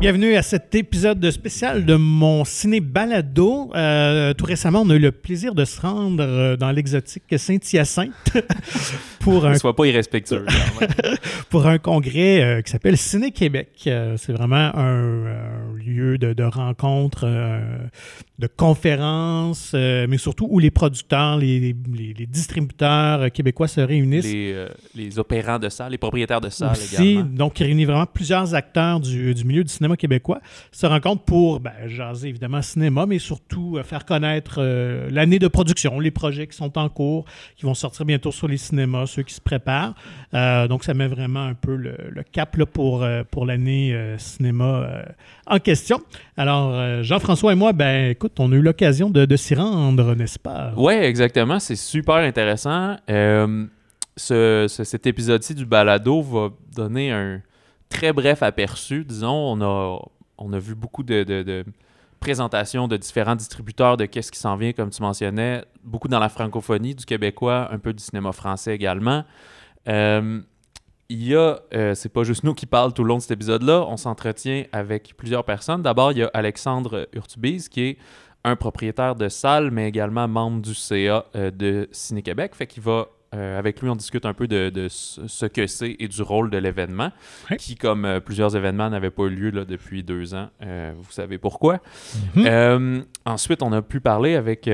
Bienvenue à cet épisode spécial de mon ciné balado. Euh, tout récemment, on a eu le plaisir de se rendre euh, dans l'exotique Saint-Hyacinthe pour un Sois pas irrespectueux. pour un congrès euh, qui s'appelle Ciné Québec. Euh, c'est vraiment un, un lieu de, de rencontre, euh, de conférences, euh, mais surtout où les producteurs, les, les- les distributeurs euh, québécois se réunissent. les, euh, les opérants de salle, les propriétaires de salle aussi. également. Donc, il réunit vraiment plusieurs acteurs du, du milieu du cinéma québécois. Se rencontrent pour ben, jaser évidemment cinéma, mais surtout euh, faire connaître euh, l'année de production, les projets qui sont en cours, qui vont sortir bientôt sur les cinémas, ceux qui se préparent. Euh, donc, ça met vraiment un peu le, cap là, pour, euh, pour l'année euh, cinéma en question. Alors, Jean-François et moi, ben écoute, on a eu l'occasion de, s'y rendre, n'est-ce pas? Ouais, exactement. C'est super intéressant. Ce- ce- cet épisode-ci du balado va donner un très bref aperçu. Disons, on a, on a vu beaucoup de présentations de différents distributeurs de qu'est-ce qui s'en vient, comme tu mentionnais, beaucoup dans la francophonie du québécois, un peu du cinéma français également. Euh, il y a, euh, c'est pas juste nous qui parlent tout le long de cet épisode-là, on s'entretient avec plusieurs personnes. D'abord, il y a Alexandre Urtubise, qui est un propriétaire de salle, mais également membre du CA euh, de Ciné-Québec. Fait qu'il va, euh, avec lui, on discute un peu de, de ce que c'est et du rôle de l'événement, qui, comme euh, plusieurs événements, n'avait pas eu lieu là, depuis deux ans. Euh, vous savez pourquoi. Mhm. Ensuite, on a pu parler avec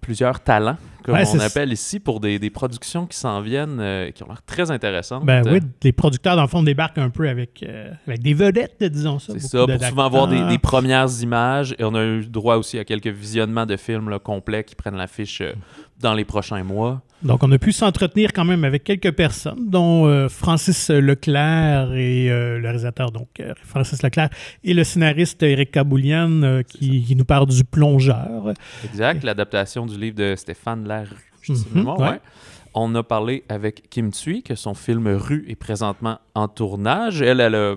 plusieurs talents, comme Ouais, on appelle ici, pour des, des productions qui s'en viennent, qui ont l'air très intéressantes. Ben oui, les producteurs, dans le fond, débarquent un peu avec, avec des vedettes, disons ça. C'est ça, pour souvent voir des, premières images. Et on a eu droit aussi à quelques visionnements de films là, complets qui prennent l'affiche dans les prochains mois. Donc, on a pu s'entretenir quand même avec quelques personnes, dont euh, Francis Leclerc et euh, le réalisateur, donc euh, Francis Leclerc, et le scénariste Eric Kaboulian qui, qui nous parle du plongeur. Exact, l'adaptation du livre de Stéphane Larue. ouais. ouais. On a parlé avec Kim Thuy, que son film Rue est présentement en tournage. Elle, elle a,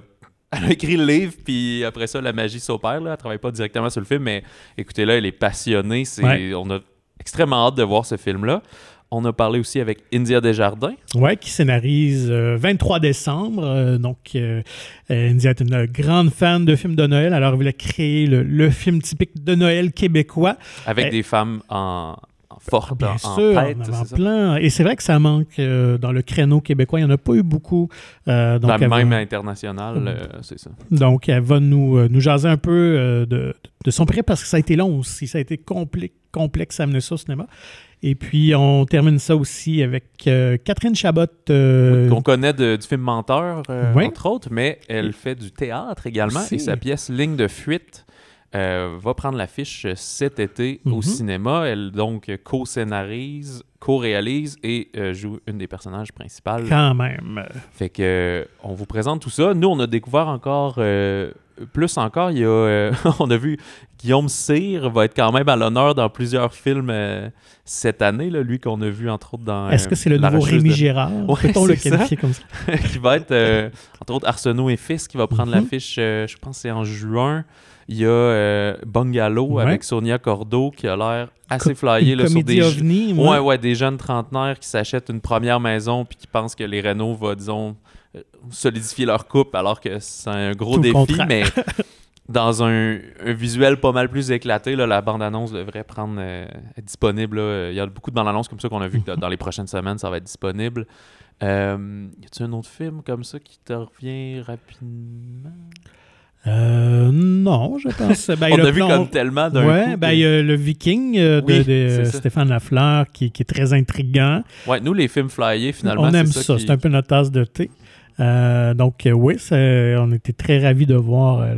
elle a écrit le livre, puis après ça, la magie s'opère. Elle travaille pas directement sur le film, mais écoutez, là, elle est passionnée. Ouais. On a extrêmement hâte de voir ce film-là. On a parlé aussi avec India Desjardins. Ouais, qui scénarise euh, 23 décembre. euh, donc, euh, euh, India est une grande fan de films de Noël. Alors, elle voulait créer le, le film typique de Noël québécois. avec des femmes en, forte, Bien en, sûr, tête, en avant plein. Et c'est vrai que ça manque euh, dans le créneau québécois. Il n'y en a pas eu beaucoup. Euh, donc, va- même international, Mhm. euh, c'est ça. Donc, elle va nous, nous jaser un peu de, de son prêt parce que ça a été long aussi. Ça a été compli- complexe à amener ça au cinéma. Et puis, on termine ça aussi avec euh, Catherine Chabot. euh, qu'on connaît de- du film Menteur, euh, Oui. entre autres, mais elle fait du théâtre également. Aussi. Et sa pièce Ligne de fuite va prendre l'affiche cet été Mhm. au cinéma. Elle donc co-scénarise, co-réalise et joue une des personnages principales. quand même. Fait que on vous présente tout ça. Nous, on a découvert encore plus encore. Il y a, euh, on a vu Guillaume Cyr va être quand même à l'honneur dans plusieurs films euh, cette année. Là, lui qu'on a vu entre autres dans. Est-ce euh, que c'est le La nouveau Rémi de- Gérard? Ouais, Peut-on le ça. qualifier comme ça? qui va être, euh, entre autres, Arsenault et Fils, qui va prendre Mhm. l'affiche, euh, je pense que c'est en juin. Il y a euh, Bungalow Ouais. avec Sonia Cordeau qui a l'air assez flyé là, sur des, ovni, ouais, ouais, des jeunes trentenaires qui s'achètent une première maison puis qui pensent que les Renault va, disons, euh, solidifier leur couple alors que c'est un gros Tout le défi, mais dans un, un visuel pas mal plus éclaté, là, la bande-annonce devrait prendre euh, être disponible. là. Il y a beaucoup de bandes-annonces comme ça qu'on a vu que dans les prochaines semaines, ça va être disponible. Euh, y a-tu un autre film comme ça qui te revient rapidement? Euh, non, je pense. Ben, On a vu plan- comme tellement d'un Ouais, coup. ben, y a le Viking euh, de, Oui. Stéphane Lafleur qui, qui est très intriguant. Ouais, nous, les films flyés, finalement, on aime ça, qui- c'est un peu notre tasse de thé. Euh, donc, euh, oui, on était très ravis de voir euh,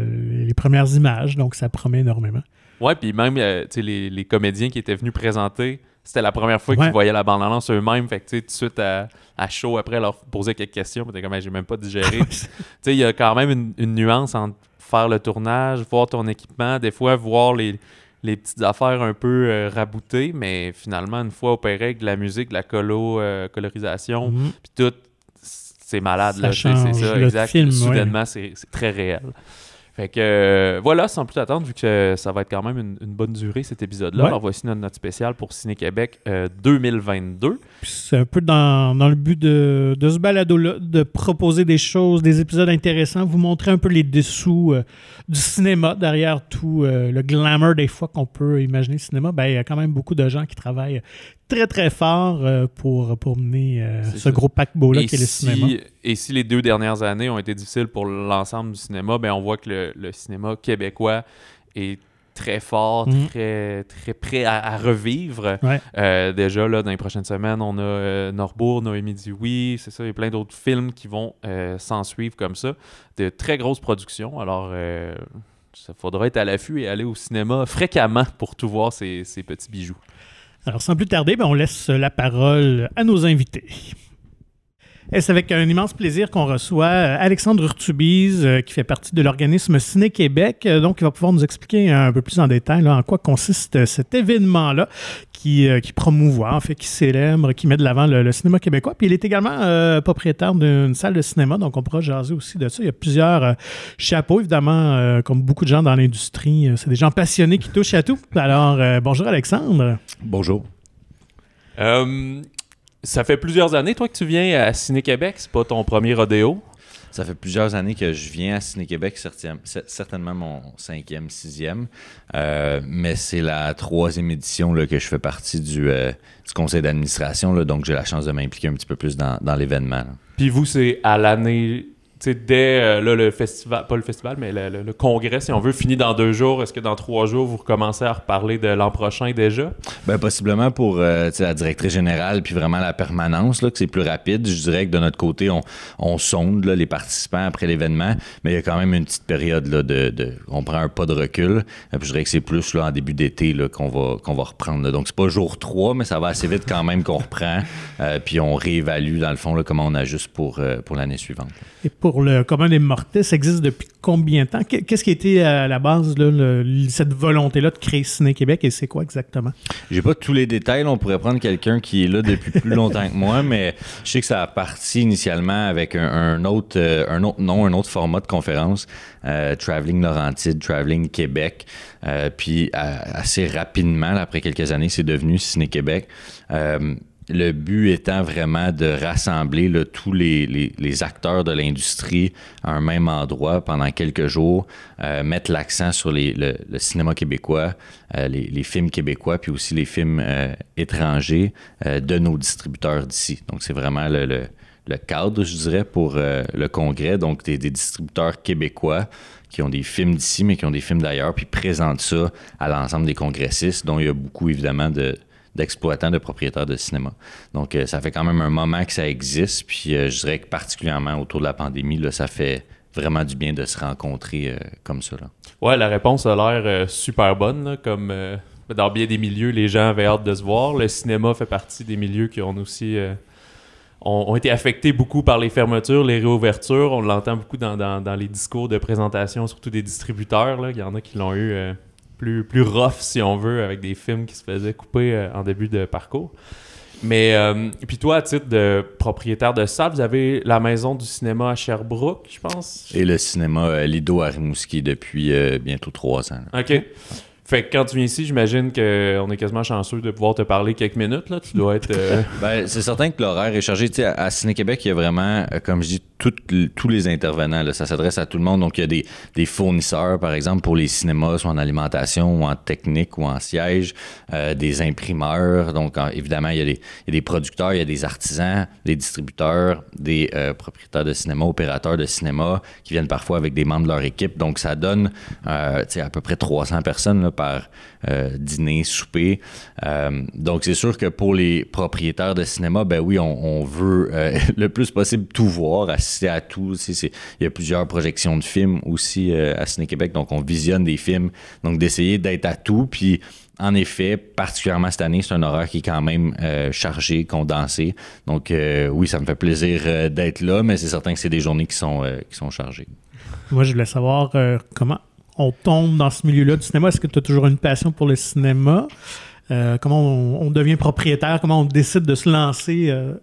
les premières images, donc ça promet énormément. Ouais, puis même, euh, les, les comédiens qui étaient venus présenter, c'était la première fois Ouais. qu'ils voyaient la bande-annonce eux-mêmes. Fait que, tout de suite à, à chaud, après, leur poser quelques questions. T'es comme, j'ai même pas digéré. tu sais, il y a quand même une, une nuance entre faire le tournage, voir ton équipement, des fois, voir les, les petites affaires un peu euh, raboutées, mais finalement, une fois opéré avec de la musique, de la colo, euh, colorisation, Mhm. puis tout, c'est malade, Ça là, c'est ça, exact. film. Soudainement, c'est c'est très réel. Fait que euh, voilà, sans plus attendre, vu que ça va être quand même une, une bonne durée cet épisode-là. Ouais. Alors voici notre note spéciale pour Ciné Québec euh, 2022. Puis C'est un peu dans, dans le but de, de ce balado-là, de proposer des choses, des épisodes intéressants, vous montrer un peu les dessous euh, du cinéma, derrière tout euh, le glamour des fois qu'on peut imaginer le cinéma. Ben, il y a quand même beaucoup de gens qui travaillent très très fort euh, pour, pour mener ce ça. gros paquebot-là qui est le cinéma. et si les deux dernières années ont été difficiles pour l'ensemble du cinéma, ben on voit que le, le cinéma québécois est très fort, Mhm. très, très prêt à, à revivre. Ouais. Euh, déjà, là, dans les prochaines semaines, on a euh, Norbourg, Noémie dit oui, c'est ça, il y a plein d'autres films qui vont euh, s'en suivre comme ça. De très grosses productions. Alors, euh, ça faudra être à l'affût et aller au cinéma fréquemment pour tout voir ces, ces petits bijoux. Alors, sans plus tarder, ben, on laisse la parole à nos invités. Et c'est avec un immense plaisir qu'on reçoit euh, Alexandre Urtubise, euh, qui fait partie de l'organisme Ciné Québec. Euh, Donc, il va pouvoir nous expliquer un peu plus en détail en quoi consiste cet événement-là qui, euh, qui promouvoit, en fait, qui célèbre, qui met de l'avant le, cinéma québécois. Puis, il est également propriétaire d'une salle de cinéma, donc on pourra jaser aussi de ça. Il y a plusieurs chapeaux, évidemment, comme beaucoup de gens dans l'industrie. C'est des gens passionnés qui touchent à tout. Alors, bonjour Alexandre. Bonjour. Ça fait plusieurs années, toi, que tu viens à Ciné Québec. C'est pas ton premier rodéo? Ça fait plusieurs années que je viens à Ciné-Québec, certainement mon cinquième, sixième. Euh, mais c'est la troisième édition là, que je fais partie du, euh, du conseil d'administration. Donc, j'ai la chance de m'impliquer un petit peu plus dans, dans l'événement. Puis vous, c'est à l'année, dès euh, là, le festival, pas le festival, mais le, le- le congrès, si on veut, finit dans deux jours. Est-ce que dans trois jours, vous recommencez à reparler de l'an prochain déjà? Ben, possiblement pour euh, la directrice générale, puis vraiment la permanence, là, que c'est plus rapide. Je dirais que de notre côté, on, on sonde là, les participants après l'événement, mais il y a quand même une petite période là, de, de. On prend un pas de recul. Euh, Puis je dirais que c'est plus là, en début d'été là, qu'on va, qu'on va reprendre. là. Donc, c'est pas jour 3, mais ça va assez vite quand même qu'on reprend. Euh, puis on réévalue, dans le fond, là, comment on ajuste pour, euh, pour l'année suivante. Et pour le commun des mortels, ça existe depuis combien de temps? Qu'est- Qu'est-ce qui était à la base, cette volonté-là de créer Ciné Québec et c'est quoi exactement? J'ai pas tous les détails. On pourrait prendre quelqu'un qui est là depuis plus longtemps que moi, mais je sais que ça a parti initialement avec un, euh, autre nom, un autre format de conférence, euh, Traveling Laurentide, Traveling Québec. Euh, puis assez rapidement, après quelques années, c'est devenu Ciné Québec. Euh, le but étant vraiment de rassembler là, tous les, les- les acteurs de l'industrie à un même endroit pendant quelques jours, euh, mettre l'accent sur les- le, le cinéma québécois, euh, les, films québécois, puis aussi les films euh, étrangers euh, de nos distributeurs d'ici. Donc c'est vraiment le, le- le cadre, je dirais, pour euh, le congrès. Donc des, des distributeurs québécois qui ont des films d'ici, mais qui ont des films d'ailleurs, puis présentent ça à l'ensemble des congressistes, dont il y a beaucoup évidemment de d'exploitants, de propriétaires de cinéma. Donc, euh, ça fait quand même un moment que ça existe. Puis, euh, je dirais que particulièrement autour de la pandémie, là, ça fait vraiment du bien de se rencontrer euh, comme ça. Là. Ouais, la réponse a l'air super bonne. comme dans bien des milieux, les gens avaient hâte de se voir. Le cinéma fait partie des milieux qui ont aussi ont, été affectés beaucoup par les fermetures, les réouvertures. On l'entend beaucoup dans, les discours de présentation, surtout des distributeurs. Il y en a qui l'ont eu plus, plus rough, si on veut, avec des films qui se faisaient couper euh, en début de parcours. Mais, euh, puis toi, à titre de propriétaire de salle, vous avez la maison du cinéma à Sherbrooke, je pense? Et le cinéma euh, Lido à Rimouski depuis euh, bientôt trois ans. là. OK. Fait que quand tu viens ici, j'imagine qu'on est quasiment chanceux de pouvoir te parler quelques minutes. Là. Tu dois être. euh, Ben, c'est certain que l'horaire est chargé. Tu sais, à, Ciné-Québec, il y a vraiment, euh, comme je dis, toutes l- tous les intervenants. là. ça s'adresse à tout le monde. Donc, il y a des, des fournisseurs, par exemple, pour les cinémas, soit en alimentation ou en technique ou en siège, euh, des imprimeurs. Donc, en- évidemment, il y, a des, des producteurs, il y a des artisans, des distributeurs, des euh, propriétaires de cinéma, opérateurs de cinéma qui viennent parfois avec des membres de leur équipe. Donc, ça donne à peu près 300 personnes par euh, dîner, souper. Euh, donc, c'est sûr que pour les propriétaires de cinéma, ben oui, on, veut euh, le plus possible tout voir, assister à tout. Il y a plusieurs projections de films aussi à Ciné-Québec, donc on visionne des films. Donc, d'essayer d'être à tout. Puis, en effet, particulièrement cette année, c'est un horaire qui est quand même chargé, condensé. Donc, oui, ça me fait plaisir d'être là, mais c'est certain que c'est des journées qui sont, qui sont chargées. Moi, je voulais savoir comment on tombe dans ce milieu-là du cinéma? Est-ce que tu as toujours une passion pour le cinéma? Euh, comment on, devient propriétaire? Comment on décide de se lancer euh,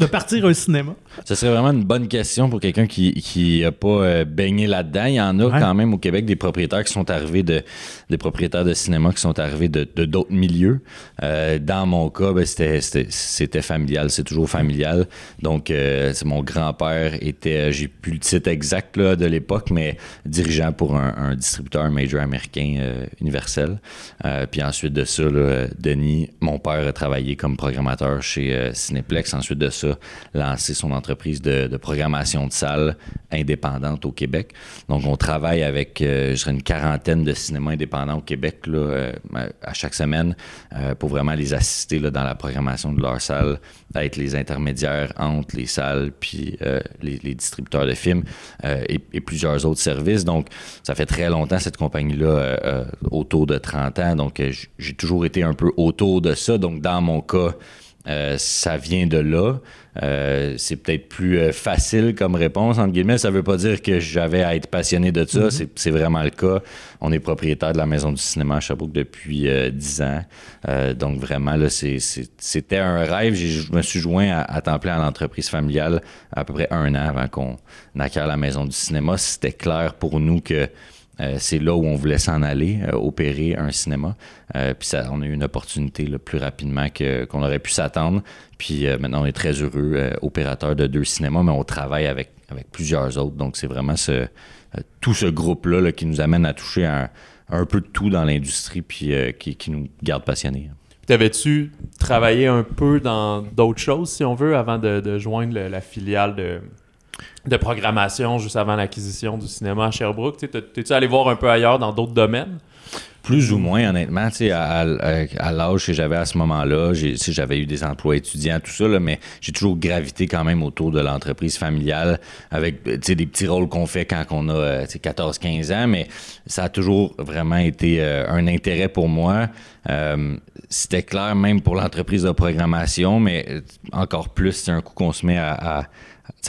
de partir un cinéma? Ce serait vraiment une bonne question pour quelqu'un qui n'a pas euh, baigné là-dedans. Il y en a quand même au Québec des propriétaires qui sont arrivés de des propriétaires de cinéma qui sont arrivés de d'autres milieux. Euh, dans mon cas, ben, c'était familial, c'est toujours familial. Donc, euh, mon grand-père était, j'ai plus le titre exact là, de l'époque, mais dirigeant pour un, distributeur major américain universel. puis ensuite de ça, Denis, mon père a travaillé comme programmateur chez Cinéplex. Ensuite de ça, lancé son entreprise de, programmation de salles indépendante au Québec. Donc, on travaille avec, euh, je dirais, une quarantaine de cinémas indépendants au Québec euh, à chaque semaine euh, pour vraiment les assister dans la programmation de leur salle, être les intermédiaires entre les salles puis les, distributeurs de films et, plusieurs autres services. Donc, ça fait très longtemps, cette compagnie-là, autour de 30 ans. Donc, j'ai toujours été un peu autour de ça. Donc, dans mon cas, euh, ça vient de là. Euh, c'est peut-être plus euh, facile comme réponse, entre guillemets. Ça ne veut pas dire que j'avais à être passionné de ça. Mm-hmm. C'est vraiment le cas. On est propriétaire de la Maison du cinéma à Sherbrooke depuis dix ans. donc, vraiment, là, c'était un rêve. Je me suis joint à, à temps plein à l'entreprise familiale à peu près un an avant qu'on acquiert la Maison du cinéma. C'était clair pour nous que euh, c'est là où on voulait s'en aller, euh, opérer un cinéma. Euh, puis ça, on a eu une opportunité plus rapidement qu'on aurait pu s'attendre. Puis maintenant, on est très heureux, opérateur de deux cinémas, mais on travaille avec, plusieurs autres. Donc, c'est vraiment tout ce groupe-là qui nous amène à toucher un, peu de tout dans l'industrie, puis qui, nous garde passionnés. T'avais-tu travaillé un peu dans d'autres choses, si on veut, avant de, joindre la filiale de, de programmation juste avant l'acquisition du cinéma à Sherbrooke. T'es-tu allé voir un peu ailleurs dans d'autres domaines? Plus ou moins, honnêtement, à, à, l'âge que j'avais à ce moment-là, j'avais eu des emplois étudiants, tout ça, mais j'ai toujours gravité quand même autour de l'entreprise familiale avec des petits rôles qu'on fait quand on a 14-15 ans, mais ça a toujours vraiment été euh, un intérêt pour moi. Euh, c'était clair même pour l'entreprise de programmation, mais euh, encore plus, c'est un coup qu'on se met à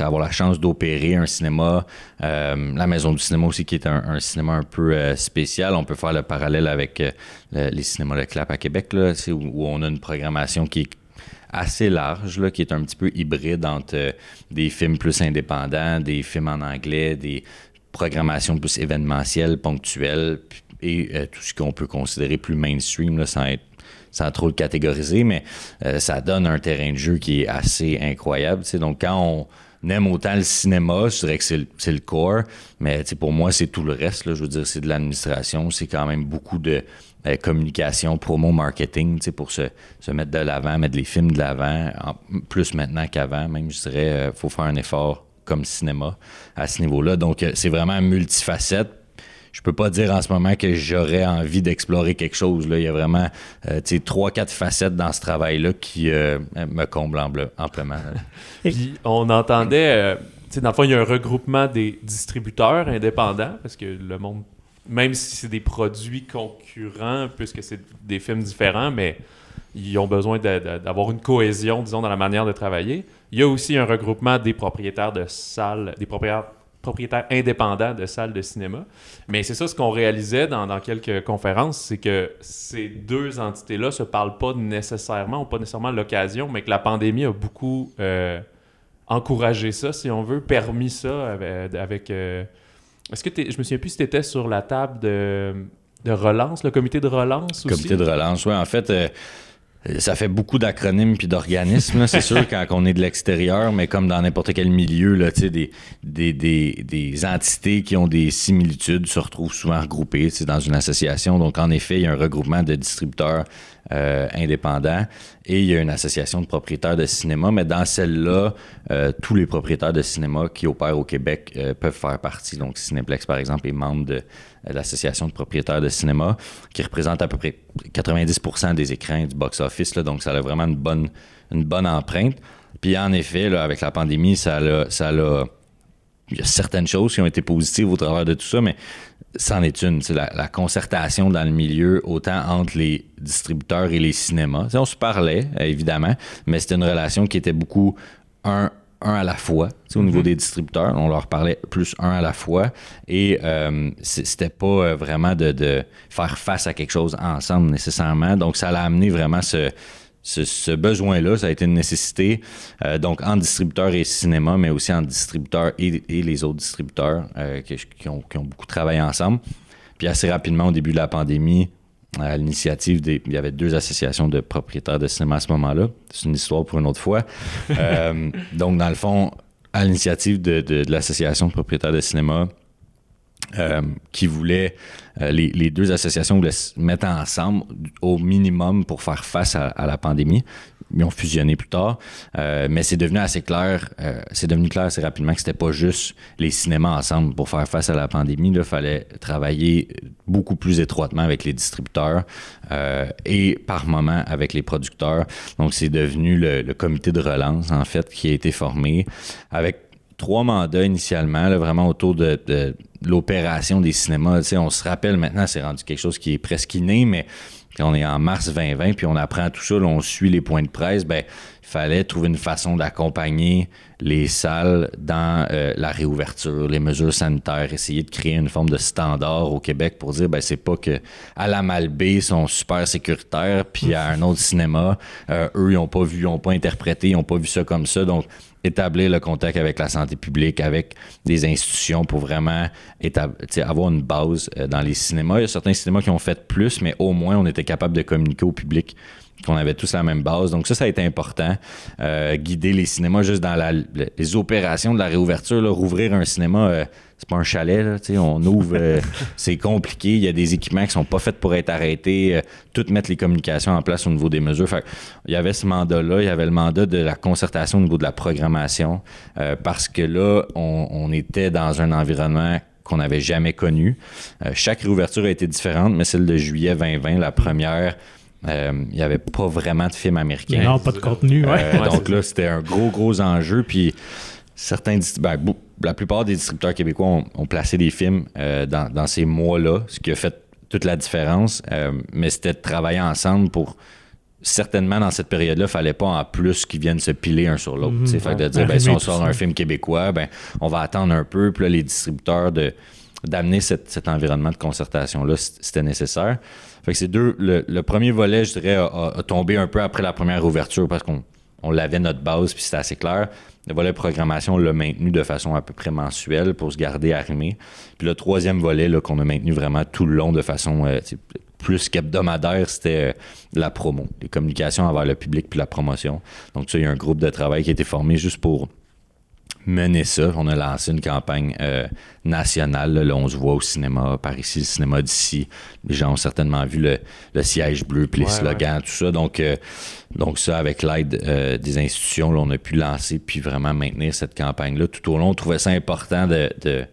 avoir la chance d'opérer un cinéma, euh, la Maison du cinéma aussi, qui est un, cinéma un peu euh, spécial. On peut faire le parallèle avec euh, les cinémas de Clap à Québec, là, où, on a une programmation qui est assez large, là, qui est un petit peu hybride entre des films plus indépendants, des films en anglais, des programmations plus événementielles, ponctuelles, et tout ce qu'on peut considérer plus mainstream, sans être sans trop le catégoriser, mais ça donne un terrain de jeu qui est assez incroyable. Donc, quand on, n'aime autant le cinéma, je dirais que c'est le, le, core, mais pour moi, c'est tout le reste. Là, je veux dire, c'est de l'administration, c'est quand même beaucoup de euh, communication, promo, marketing, pour se, se mettre de l'avant, mettre les films de l'avant, plus maintenant qu'avant, même, je dirais, il euh, faut faire un effort comme cinéma à ce niveau-là. Donc, euh, c'est vraiment multifacette je peux pas dire en ce moment que j'aurais envie d'explorer quelque chose. Là. Il y a vraiment euh, trois, quatre facettes dans ce travail-là qui euh, me comblent amplement. Puis on entendait, euh, dans le fond, il y a un regroupement des distributeurs indépendants parce que le monde, même si c'est des produits concurrents, puisque c'est des films différents, mais ils ont besoin d'avoir une cohésion, disons, dans la manière de travailler. Il y a aussi un regroupement des propriétaires de salles, des propriétaires propriétaire indépendant de salles de cinéma. Mais c'est ça ce qu'on réalisait dans, dans, quelques conférences, c'est que ces deux entités-là se parlent pas nécessairement, ou pas nécessairement l'occasion, mais que la pandémie a beaucoup euh, encouragé ça, si on veut, permis ça avec... Euh, est-ce que je me souviens plus si tu étais sur la table de, de relance, le comité de relance aussi? Comité de relance, oui. En fait... Euh, ça fait beaucoup d'acronymes puis d'organismes, c'est sûr, quand on est de l'extérieur, mais comme dans n'importe quel milieu, là, des, des, des, des entités qui ont des similitudes se retrouvent souvent regroupées dans une association. Donc, en effet, il y a un regroupement de distributeurs euh, indépendants et il y a une association de propriétaires de cinéma, mais dans celle-là, euh, tous les propriétaires de cinéma qui opèrent au Québec euh, peuvent faire partie. Donc, Cinéplex, par exemple, est membre de l'association de propriétaires de cinéma qui représente à peu près 90% des écrans du box-office. Donc, ça a vraiment une bonne, une bonne empreinte. Puis, en effet, avec la pandémie, ça a, ça a il y a certaines choses qui ont été positives au travers de tout ça, mais c'en est une. C'est la, concertation dans le milieu, autant entre les distributeurs et les cinémas. on se parlait, évidemment, mais c'était une relation qui était beaucoup un, un à la fois. Au niveau mm-hmm. des distributeurs, on leur parlait plus un à la fois. Et euh, c'était pas euh, vraiment de, faire face à quelque chose ensemble nécessairement. Donc, ça l'a amené vraiment ce, ce, besoin-là, ça a été une nécessité, euh, donc en distributeur et cinéma, mais aussi en distributeur et, les autres distributeurs euh, qui, ont, beaucoup travaillé ensemble. Puis assez rapidement, au début de la pandémie, à l'initiative des. Il y avait deux associations de propriétaires de cinéma à ce moment-là. C'est une histoire pour une autre fois. Euh, donc, dans le fond, à l'initiative de, de l'association de propriétaires de cinéma, qui voulaient, euh, les, deux associations voulaient se mettre ensemble au minimum pour faire face à, à la pandémie. Ils ont fusionné plus tard, euh, mais c'est devenu assez clair, euh, c'est devenu clair assez rapidement que c'était pas juste les cinémas ensemble pour faire face à la pandémie. Il fallait travailler beaucoup plus étroitement avec les distributeurs euh, et par moment avec les producteurs. Donc c'est devenu le, le comité de relance en fait qui a été formé avec trois mandats initialement, vraiment autour de, l'opération des cinémas. on se rappelle maintenant, c'est rendu quelque chose qui est presque inné, mais on est en mars 2020, puis on apprend tout ça, on suit les points de presse, ben il fallait trouver une façon d'accompagner les salles dans euh, la réouverture, les mesures sanitaires, essayer de créer une forme de standard au Québec pour dire ben c'est pas que à la Malbaie sont super sécuritaires, puis à un autre cinéma, euh, eux ils ont pas vu, ils ont pas interprété, ils ont pas vu ça comme ça, donc établir le contact avec la santé publique, avec des institutions pour vraiment avoir une base euh, dans les cinémas. Il y a certains cinémas qui ont fait plus, mais au moins on était capable de communiquer au public qu'on avait tous la même base. Donc ça, ça a été important. Euh, guider les cinémas juste dans les opérations de la réouverture, là, rouvrir un cinéma, euh, c'est pas un chalet, là, on ouvre, euh, c'est compliqué, il y a des équipements qui sont pas faits pour être arrêtés, tout mettre les communications en place au niveau des mesures. Fait, il y avait ce mandat-là, il y avait le mandat de la concertation au niveau de la programmation, parce que là, on, on était dans un environnement qu'on n'avait jamais connu. chaque réouverture a été différente, mais celle de juillet 2020, la première, euh, il n'y avait pas vraiment de film américain. Non, pas de contenu. Ouais. Euh, donc là, c'était un gros, gros enjeu. Puis certains, ben, la plupart des distributeurs québécois ont, placé des films euh, dans, ces mois-là, ce qui a fait toute la différence. mais c'était de travailler ensemble pour certainement dans cette période-là, il fallait pas en plus qu'ils viennent se piler un sur l'autre. C'est fait de dire, ben, si on sort un film québécois, ben, on va attendre un peu. Puis là, les distributeurs de d'amener cet environnement de concertation-là, c'était nécessaire. Fait que c'est deux. Le, premier volet, je dirais, a, tombé un peu après la première ouverture parce qu'on on l'avait notre base, puis c'était assez clair. Le volet programmation, on l'a maintenu de façon à peu près mensuelle pour se garder arrimé. Puis le troisième volet, qu'on a maintenu vraiment tout le long de façon euh, plus qu'hebdomadaire, c'était euh, la promo, les communications envers le public puis la promotion. Donc, ça, il y a un groupe de travail qui a été formé juste pour mener ça. On a lancé une campagne euh, nationale. Là, on se voit au cinéma, par ici, le cinéma d'ici. Les gens ont certainement vu le, siège bleu, puis les slogans, tout ça. Donc, euh, donc ça, avec l'aide euh, des institutions, on a pu lancer puis vraiment maintenir cette campagne-là. Tout au long, on trouvait ça important de, de,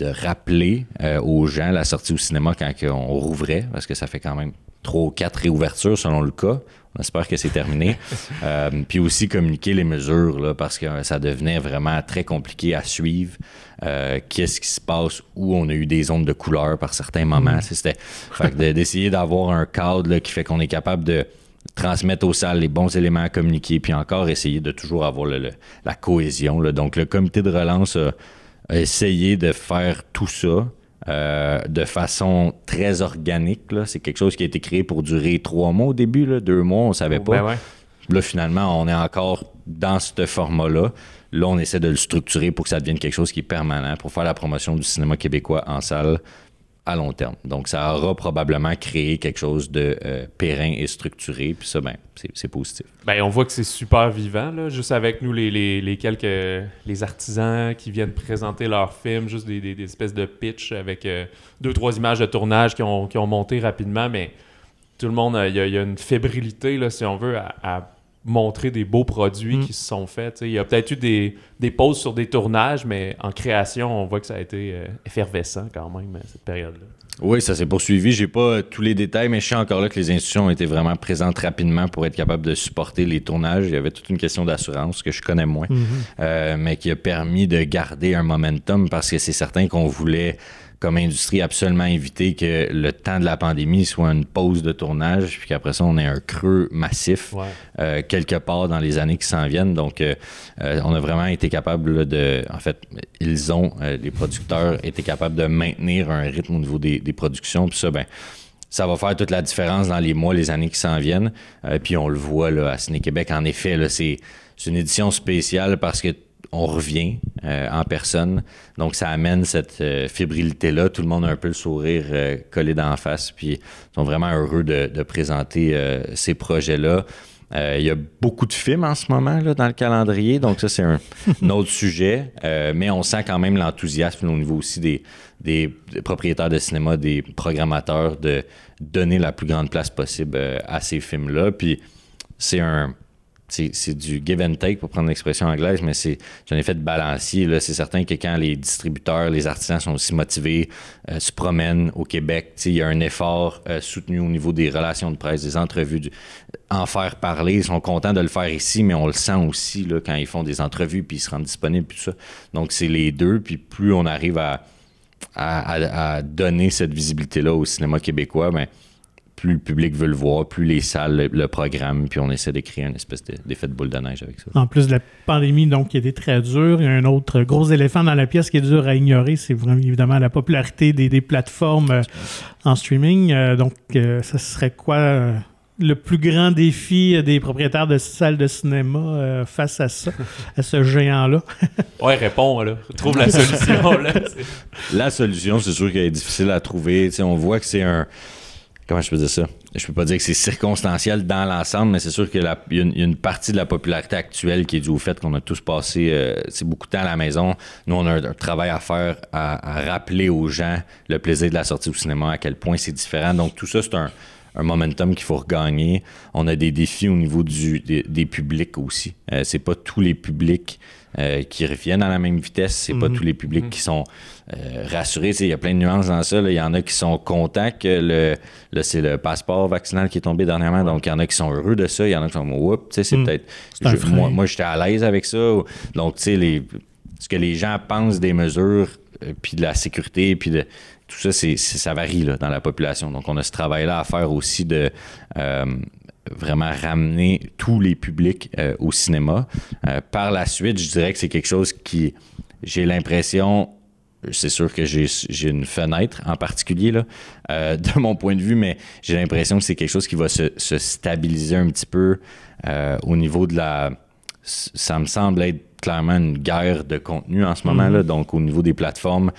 rappeler aux gens la sortie au cinéma quand on rouvrait, parce que ça fait quand même trois ou quatre réouvertures selon le cas. On espère que c'est terminé. Euh, puis aussi communiquer les mesures, là, parce que ça devenait vraiment très compliqué à suivre. Euh, qu'est-ce qui se passe, où on a eu des ondes de couleur par certains moments. Mm. C'était d'essayer d'avoir un cadre qui fait qu'on est capable de transmettre aux salles les bons éléments à communiquer, puis encore essayer de toujours avoir la cohésion. Donc le comité de relance a essayé de faire tout ça. Euh, de façon très organique. C'est quelque chose qui a été créé pour durer trois mois au début, là, deux mois, on ne savait pas. Ben là, finalement, on est encore dans ce format-là. Là, on essaie de le structurer pour que ça devienne quelque chose qui est permanent, pour faire la promotion du cinéma québécois en salle long terme. Donc, ça aura probablement créé quelque chose de euh, périn et structuré. Puis ça, ben, c'est positif. Ben, on voit que c'est super vivant, là, juste avec nous, les, quelques artisans qui viennent présenter leurs films, juste des, espèces de pitch avec euh, deux, trois images de tournage qui ont, monté rapidement. Mais tout le monde, il y, a une fébrilité, si on veut, à montrer des beaux produits mm. qui se sont faits. Il y a peut-être eu des, des pauses sur des tournages, mais en création, on voit que ça a été euh, effervescent quand même, euh, cette période-là. Oui, ça s'est poursuivi. J'ai pas tous les détails, mais je sais encore là que les institutions ont été vraiment présentes rapidement pour être capables de supporter les tournages. Il y avait toute une question d'assurance que je connais moins, mm-hmm. euh, mais qui a permis de garder un momentum parce que c'est certain qu'on voulait comme industrie absolument éviter que le temps de la pandémie soit une pause de tournage, puis qu'après ça, on ait un creux massif euh, quelque part dans les années qui s'en viennent. Donc, euh, euh, on a vraiment été capable de... En fait, ils ont, les producteurs, été capables de maintenir un rythme au niveau des, productions. Puis ça, ben ça va faire toute la différence dans les mois, les années qui s'en viennent. Euh, puis on le voit là, à Ciné Québec. En effet, c'est une édition spéciale parce que on revient euh, en personne. Donc, ça amène cette euh, fébrilité-là. Tout le monde a un peu le sourire euh, collé d'en face. Puis, ils sont vraiment heureux de, de présenter euh, ces projets-là. Il y a beaucoup de films en ce moment là, dans le calendrier, donc ça, c'est un, un autre sujet. Mais on sent quand même l'enthousiasme au niveau aussi des, des, des propriétaires de cinéma, des programmateurs, de donner la plus grande place possible à ces films-là. Puis c'est un c'est du give and take pour prendre l'expression anglaise, mais c'est un effet de balancier. C'est certain que quand les distributeurs, les artisans sont aussi motivés, euh, se promènent au Québec, il y a un effort euh, soutenu au niveau des relations de presse, des entrevues, en faire parler. Ils sont contents de le faire ici, mais on le sent aussi quand ils font des entrevues puis ils se rendent disponibles puis tout ça. Donc c'est les deux, puis plus on arrive à, donner cette visibilité-là au cinéma québécois, ben, plus le public veut le voir, plus les salles le, le programment, puis on essaie de créer une espèce de- d'effet de boule de neige avec ça. En plus de la pandémie, donc, qui était très dure, il y a un autre gros éléphant dans la pièce qui est dur à ignorer, c'est vraiment évidemment la popularité des, des plateformes euh, en streaming. Euh, donc, euh, ça serait quoi euh, le plus grand défi des propriétaires de salles de cinéma euh, face à ça, à ce géant-là? Ouais, réponds, là. Trouve la solution, là. La solution, c'est sûr qu'elle est difficile à trouver. Tu sais, on voit que c'est un. Comment je peux dire ça? Je peux pas dire que c'est circonstanciel dans l'ensemble, mais c'est sûr qu'il y, a une- partie de la popularité actuelle qui est due au fait qu'on a tous passé euh, beaucoup de temps à la maison. Nous, on a un, travail à faire à, rappeler aux gens le plaisir de la sortie au cinéma, à quel point c'est différent. Donc, tout ça, c'est un, un momentum qu'il faut regagner. On a des défis au niveau du, des, des publics aussi. Euh, c'est pas tous les publics euh, qui reviennent à la même vitesse. C'est pas tous les publics qui sont euh, rassurés. Il y a plein de nuances dans ça. Il y en a qui sont contents que le, c'est le passeport vaccinal qui est tombé dernièrement. Donc, il y en a qui sont heureux de ça. Il y en a qui sont Oups, tu sais, c'est Mm. peut-être. Moi, moi j'étais à l'aise avec ça. Donc, tu sais, les, ce que les gens pensent des mesures, euh, puis de la sécurité, puis de tout ça, c'est, c'est- ça varie là, dans la population. Donc, on a ce travail-là à faire aussi de euh, vraiment ramener tous les publics euh, au cinéma. Euh, par la suite, je dirais que c'est quelque chose qui, j'ai l'impression, c'est sûr que j'ai, une fenêtre en particulier là, euh, de mon point de vue, mais j'ai l'impression que c'est quelque chose qui va se, se stabiliser un petit peu au niveau de la. Ça me semble être clairement une guerre de contenu en ce moment-là. Donc, au niveau des plateformes,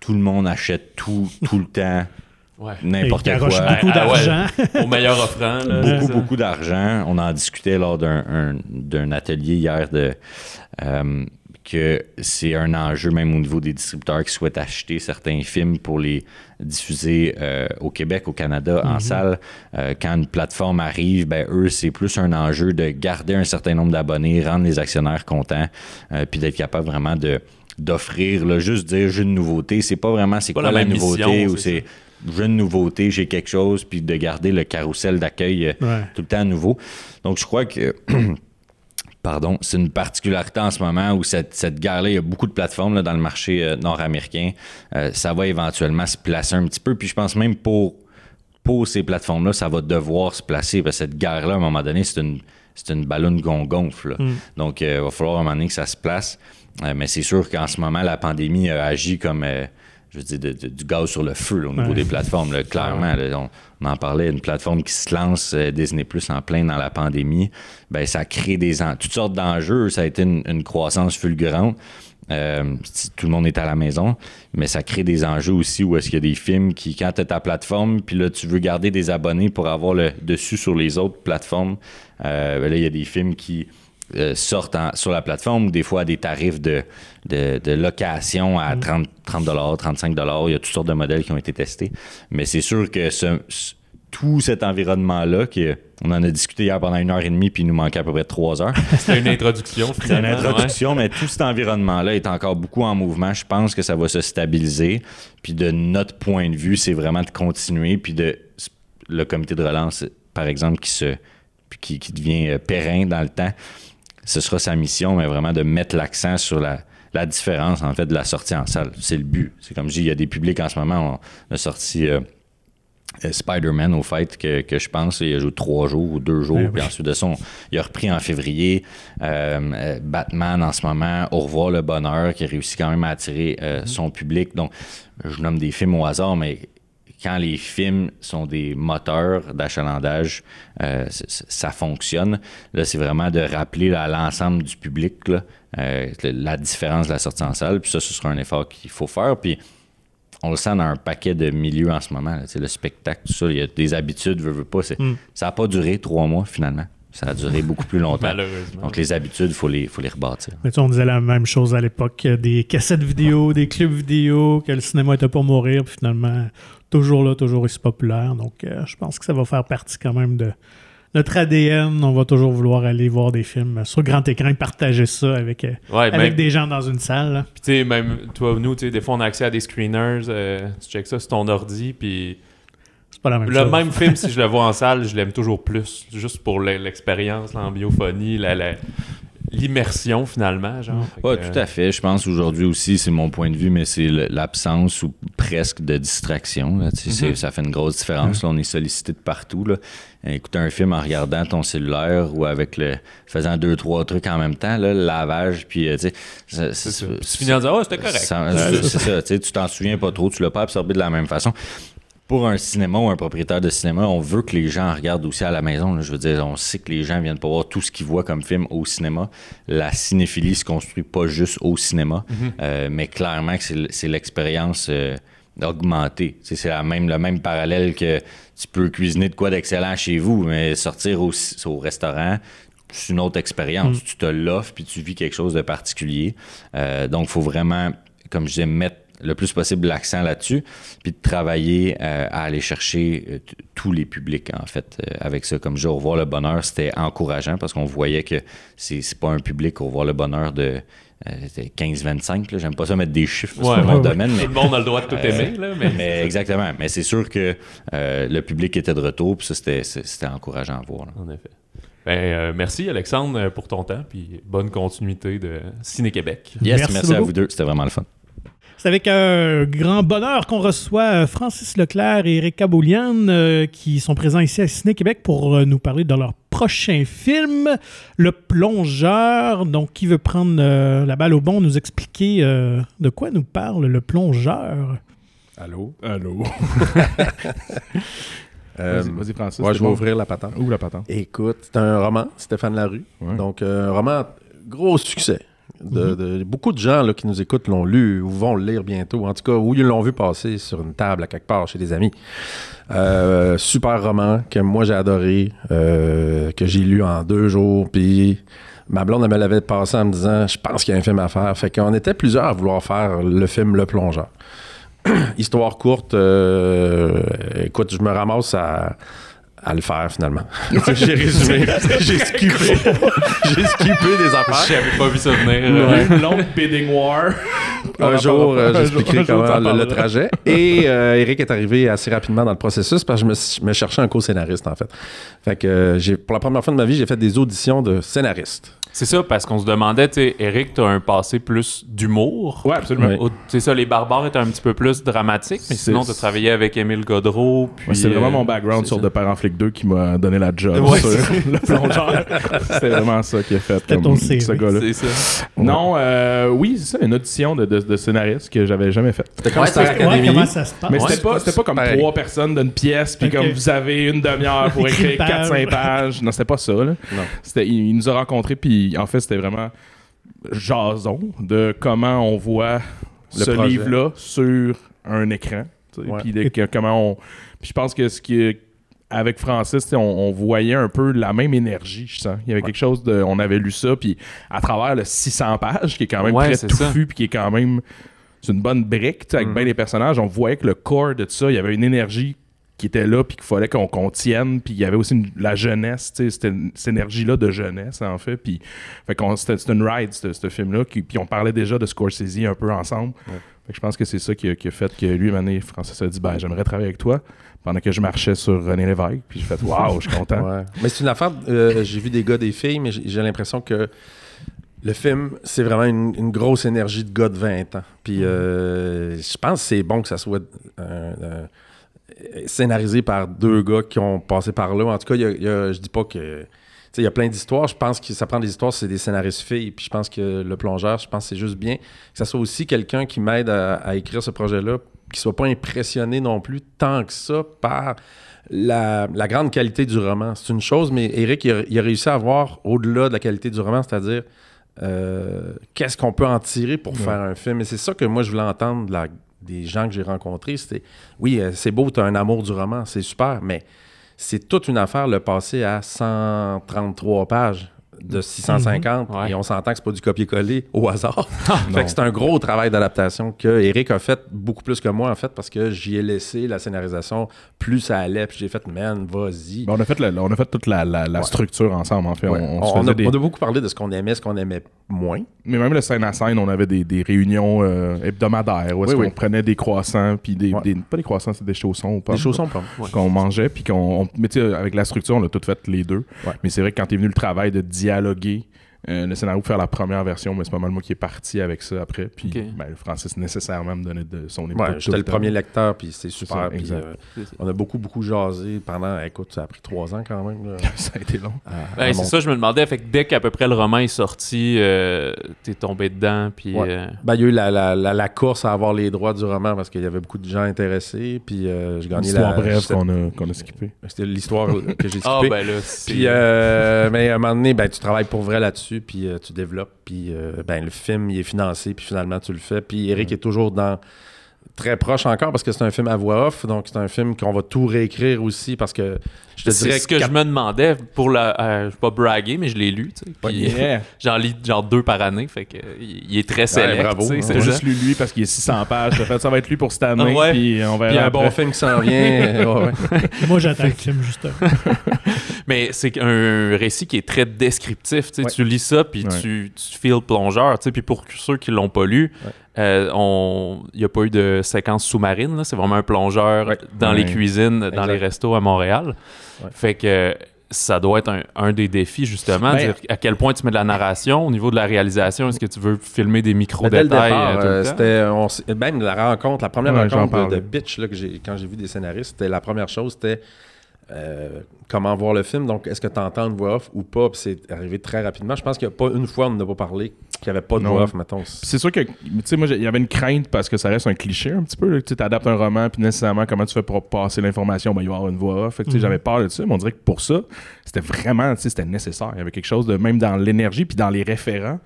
tout le monde achète tout, tout le temps, Ouais. n'importe quoi. beaucoup Ah, ouais. d'argent. Au meilleur offrant, là. Beaucoup, beaucoup d'argent. On en discutait lors d'un un- d'un atelier hier de euh, que c'est un enjeu même au niveau des distributeurs qui souhaitent acheter certains films pour les diffuser euh, au Québec, au Canada, en salle. Euh, quand une plateforme arrive, ben eux, c'est plus un enjeu de garder un certain nombre d'abonnés, rendre les actionnaires contents, euh, puis d'être capable vraiment de d'offrir, juste dire j'ai une nouveauté. C'est pas vraiment c'est quoi la nouveauté mission, ou c'est j'ai une nouveauté, j'ai quelque chose, puis de garder le carrousel d'accueil euh, Ouais. tout le temps nouveau. Donc, je crois que, pardon, c'est une particularité en ce moment où cette, cette guerre-là, il y a beaucoup de plateformes là, dans le marché euh, nord-américain. Euh, ça va éventuellement se placer un petit peu. Puis, je pense même pour, pour ces plateformes-là, ça va devoir se placer. Parce que cette guerre-là, à un moment donné, c'est une, c'est une ballonne qu'on gonfle. là. Donc, euh, il va falloir à un moment donné que ça se place. Mais c'est sûr qu'en ce moment, la pandémie a agi comme. Je veux dire, de- de- du gaz sur le feu là, au niveau Ouais. des plateformes, là, clairement. là. on, en parlait, une plateforme qui se lance, euh, Disney Plus en plein dans la pandémie, ben, ça crée des en- toutes sortes d'enjeux. Ça a été une, une croissance fulgurante. Euh, tout le monde est à la maison, mais ça crée des enjeux aussi où est-ce qu'il y a des films qui, quand tu ta plateforme, puis là, tu veux garder des abonnés pour avoir le dessus sur les autres plateformes, euh, ben là, il y a des films qui euh, sortent en- sur la plateforme ou des fois à des tarifs de, de, de location à 30, 30 35 Il y a toutes sortes de modèles qui ont été testés. Mais c'est sûr que ce- ce- tout cet environnement-là, on en a discuté hier pendant une heure et demie, puis il nous manquait à peu près trois heures. C'était une introduction, C'est une ouais. introduction, mais tout cet environnement-là est encore beaucoup en mouvement. Je pense que ça va se stabiliser. Puis de notre point de vue, c'est vraiment de continuer. Puis de le comité de relance, par exemple, qui se qui, qui devient euh, périn dans le temps, ce sera sa mission, mais vraiment de mettre l'accent sur la, la différence, en fait, de la sortie en salle. C'est le but. C'est comme je dis, il y a des publics en ce moment, on a sorti euh, euh, Spider-Man au fait que, que je pense, il a joué trois jours ou deux jours, Ouais, puis oui. ensuite de ça, on- il a repris en février. Euh, Batman en ce moment, Au revoir le bonheur, qui a réussi quand même à attirer euh, son public. Donc, je nomme des films au hasard, mais quand les films sont des moteurs d'achalandage, euh, ça fonctionne. Là, c'est vraiment de rappeler à l'ensemble du public là, euh, la différence de la sortie en salle. Puis ça, ce sera un effort qu'il faut faire. Puis on le sent dans un paquet de milieux en ce moment. là. Le spectacle, tout ça, il y a des habitudes, veux, veux pas. c'est- Mm. Ça n'a pas duré trois mois, finalement. Ça a duré beaucoup plus longtemps. Malheureusement. Donc, les habitudes, il faut les, faut les rebâtir. Mais tu sais, on disait la même chose à l'époque, euh, des cassettes vidéo, des clubs vidéo, que le cinéma était pour mourir, puis finalement, toujours là, toujours aussi populaire. Donc, euh, je pense que ça va faire partie quand même de notre ADN. On va toujours vouloir aller voir des films sur grand écran et partager ça avec, euh, Ouais, avec même, des gens dans une salle. Puis tu sais, même toi ou nous, tu sais, des fois on a accès à des screeners, euh, tu checkes ça sur ton ordi, puis C'est pas la même le chose. même film, si je le vois en salle, je l'aime toujours plus, juste pour le- l'expérience, l'ambiophonie, la, la- l'immersion finalement, genre. Ouais, que, tout à fait. Je pense aujourd'hui aussi, c'est mon point de vue, mais c'est l'absence ou presque de distraction. là. Tu sais, c'est- Mhm. Ça fait une grosse différence. là. on est sollicité de partout. Là. Écouter un film en regardant ton cellulaire ou avec le faisant deux, trois trucs en même temps, là, le lavage, puis euh, tu sais, C'est ça. tu finis en disant, oh, c'était correct. c'est ça, tu t'en souviens pas trop, tu l'as pas absorbé de la même façon. Pour un cinéma ou un propriétaire de cinéma, on veut que les gens regardent aussi à la maison. là. Je veux dire, on sait que les gens viennent pas voir tout ce qu'ils voient comme film au cinéma. La cinéphilie se construit pas juste au cinéma, euh, mais clairement que c'est l'expérience euh, augmentée. C'est la même, le même parallèle que tu peux cuisiner de quoi d'excellent chez vous, mais sortir au, au restaurant, c'est une autre expérience. Tu te l'offres puis tu vis quelque chose de particulier. Euh, donc, il faut vraiment, comme je disais, mettre le plus possible l'accent là-dessus, puis de travailler euh, à aller chercher euh, tous les publics, en fait, euh, avec ça. Comme je dis, au revoir le bonheur, c'était encourageant parce qu'on voyait que c'est c'est pas un public au revoir le bonheur de euh, c'était 15-25. là. J'aime pas ça mettre des chiffres, Ouais, pas mon ouais, domaine, mais Tout le monde a le droit de tout Euh, aimer, là, mais... mais exactement. Mais c'est sûr que euh, le public était de retour, puis ça, c'était- c'était encourageant à voir. là. En effet. Ben, euh, merci Alexandre pour ton temps, puis bonne continuité de Ciné-Québec. Yes, Merci merci, à vous deux. C'était vraiment le fun. C'est avec un grand bonheur qu'on reçoit euh, Francis Leclerc et Eric Caboulian euh, qui sont présents ici à Ciné Québec pour euh, nous parler de leur prochain film, Le Plongeur. Donc, qui veut prendre euh, la balle au bon, nous expliquer euh, de quoi nous parle Le Plongeur? Allô? Allô? Euh, Vas-y, vas-y, Francis. ouais, je vais bon. ouvrir la patente. Ouvre la patente. Écoute, c'est un roman, Stéphane Larue. Ouais. Donc, euh, un roman gros succès. De, de- beaucoup de gens là, qui nous écoutent l'ont lu ou vont le lire bientôt. En tout cas, ou ils l'ont vu passer sur une table à quelque part chez des amis. Euh, super roman que moi j'ai adoré, euh, que j'ai lu en deux jours. Puis ma blonde elle me l'avait passé en me disant Je pense qu'il y a un film à faire. Fait qu'on était plusieurs à vouloir faire le film Le Plongeur. Histoire courte, euh, écoute, je me ramasse à, à le faire finalement. j'ai résumé, j'ai skippé, j'ai skippé des affaires. J'avais pas vu ça venir. Une longue bidding war. Un jour, euh, j'expliquerai comment le, le trajet. Et euh, Eric est arrivé assez rapidement dans le processus parce que je me, je me cherchais un co-scénariste, en fait. Fait que euh, j'ai, pour la première fois de ma vie, j'ai fait des auditions de scénariste. C'est ça, parce qu'on se demandait, tu sais, Eric, t'as un passé plus d'humour. Ouais, absolument. C'est ça, les barbares étaient un petit peu plus dramatiques, mais C'est- sinon, t'as travaillé avec Émile Godreau. Puis, Ouais, c'est vraiment euh, mon background c'est sur ça. De Père en Flic 2 qui m'a donné la job Ouais, sur c'est- le plongeur. C'était vraiment ça qui a fait C'était comme ton CV. ce gars-là. C'est ça. Non, euh, oui, c'est ça, une audition de, de, de scénariste que j'avais jamais faite. C'était comme Academy. comment ça se passe? Mais c'était pas, pas comme pareil. trois personnes d'une pièce, puis comme vous avez une demi-heure pour écrire une page. 4-5 pages. Non, c'était pas ça. Là. Non. C'était, il, il nous a rencontrés, puis en fait, c'était vraiment jason de comment on voit Le ce livre-là sur un écran. Ouais. Puis comment on. Puis je pense que ce qui est- avec Francis, on, on voyait un peu la même énergie, je sens. Il y avait quelque chose de. On avait lu ça, puis à travers le 600 pages, qui est quand même Ouais, très touffu, puis qui est quand même. C'est une bonne brique, avec Mhm. bien des personnages. On voyait que le corps de ça, il y avait une énergie qui était là, puis qu'il fallait qu'on qu'on tienne, puis il y avait aussi une- la jeunesse, tu sais, c'était cette énergie-là de jeunesse, en fait. Puis, c'était, une ride, ce, film-là, puis on parlait déjà de Scorsese un peu ensemble. Fait que je pense que c'est ça qui a, qui a fait que lui, Mané, Francis a dit, ben, j'aimerais travailler avec toi, pendant que je marchais sur René Lévesque, puis j'ai fait, waouh, je suis content. Ouais. Mais c'est une affaire. euh, j'ai vu des gars, des filles, mais j'ai l'impression que le film, c'est vraiment une, une grosse énergie de gars de 20 ans. Puis euh, je pense que c'est bon que ça soit scénarisé par deux gars qui ont passé par là. En tout cas, y a- il y a- je dis pas que. Il y a plein d'histoires. Je pense que ça prend des histoires, c'est des scénaristes filles. Puis je pense que le plongeur, je pense que c'est juste bien que ça soit aussi quelqu'un qui m'aide à, à écrire ce projet-là qu'il soit pas impressionné non plus tant que ça par la, la grande qualité du roman. C'est une chose, mais Eric, il a, il a réussi à voir au-delà de la qualité du roman, c'est-à-dire euh, qu'est-ce qu'on peut en tirer pour Ouais. faire un film. Et c'est ça que moi, je voulais entendre de la- des gens que j'ai rencontrés. C'était, oui, euh, c'est beau, tu as un amour du roman, c'est super, mais c'est toute une affaire le passer à 133 pages de 650 Ouais. et on s'entend que c'est pas du copier-coller au hasard. fait Non. que c'est un gros travail d'adaptation que Eric a fait beaucoup plus que moi en fait parce que j'y ai laissé la scénarisation plus ça allait puis j'ai fait man vas-y. Ben, on, a fait on a fait toute la, la- la Ouais. structure ensemble, en fait. Ouais. On, a, des- on a beaucoup parlé de ce qu'on aimait, ce qu'on aimait moins. Mais même le scène à scène, on avait des, des réunions euh, hebdomadaires où est-ce Oui, qu'on oui. prenait des croissants, puis des, Pas des croissants, c'est des chaussons ou pas. Des chaussons pommes. qu'on mangeait, puis qu'on. on- Mais avec la structure, on l'a tout fait les deux. Mais c'est vrai que quand est venu le travail de dialoguer, euh, le scénario pour faire la première version, mais c'est pas mal moi qui est parti avec ça après. Puis ben, Francis nécessairement me donnait de son. Ouais, tout j'étais le temps. premier lecteur puis c'est super. ça, puis, exact. euh, on a beaucoup beaucoup jasé pendant. Écoute, ça a pris trois ans quand même. ça a été long. Ben, c'est mon- ça, je me demandais. Fait que dès qu'à peu près le roman est sorti, euh, t'es tombé dedans, puis... Ouais. euh, Ben, il y a eu la, la- la- la course à avoir les droits du roman parce qu'il y avait beaucoup de gens intéressés. Puis euh, gagné histoire la. brève c'était- qu'on a, qu'on a skippé. C'était l'histoire que j'ai Ah, skippée. ben là, c'est... Puis, euh, mais à un moment donné, ben, tu travailles pour vrai là-dessus, puis euh, tu développes, puis euh, ben, le film, il est financé, puis finalement, tu le fais. Puis Eric est toujours dans très proche encore parce que c'est un film à voix off, donc c'est un film qu'on va tout réécrire aussi parce que je te c'est dirais ce que je me demandais pour la... euh, je vais pas braguer, mais je l'ai lu, Yeah. j'en lis genre deux par année, fait que euh, il est très select, bravo. Ouais. c'est juste lu lui parce qu'il est 600 pages. Fait ça va être lui pour cette année, Ouais. puis on verra Puis un après. bon film qui s'en vient. ouais, ouais. Moi, j'attends le film, justement. Mais c'est un récit qui est très descriptif. tu sais. Ouais. Tu lis ça, puis Ouais. tu, tu files plongeur. Puis pour ceux qui l'ont pas lu, Euh, on- il n'y a pas eu de séquence sous-marine. là. C'est vraiment un plongeur Ouais. dans les cuisines, dans les restos à Montréal. Ouais. Fait que ça doit être un, un des défis, justement. Ben- dire à quel point tu mets de la narration au niveau de la réalisation. Est-ce que tu veux filmer des micro-détails départ, euh, euh, c'était même la rencontre, la première rencontre de, pitch là, que j'ai quand j'ai vu des scénaristes, c'était la première chose, c'était euh, comment voir le film? Donc, est-ce que tu entends une voix off ou pas? Puis c'est arrivé très rapidement. Je pense qu'il n'y a pas une fois on n'a pas parlé qu'il n'y avait pas de Non. voix off, mettons. C'est sûr que, tu sais, moi, il y avait une crainte parce que ça reste un cliché un petit peu. Tu adaptes un roman, puis nécessairement, comment tu fais pour passer l'information, ben, il va y avoir une voix off. Fait que, tu sais, Mhm. J'avais peur de ça, mais on dirait que pour ça, c'était vraiment, tu sais, c'était nécessaire. Il y avait quelque chose de, même dans l'énergie, puis dans les référents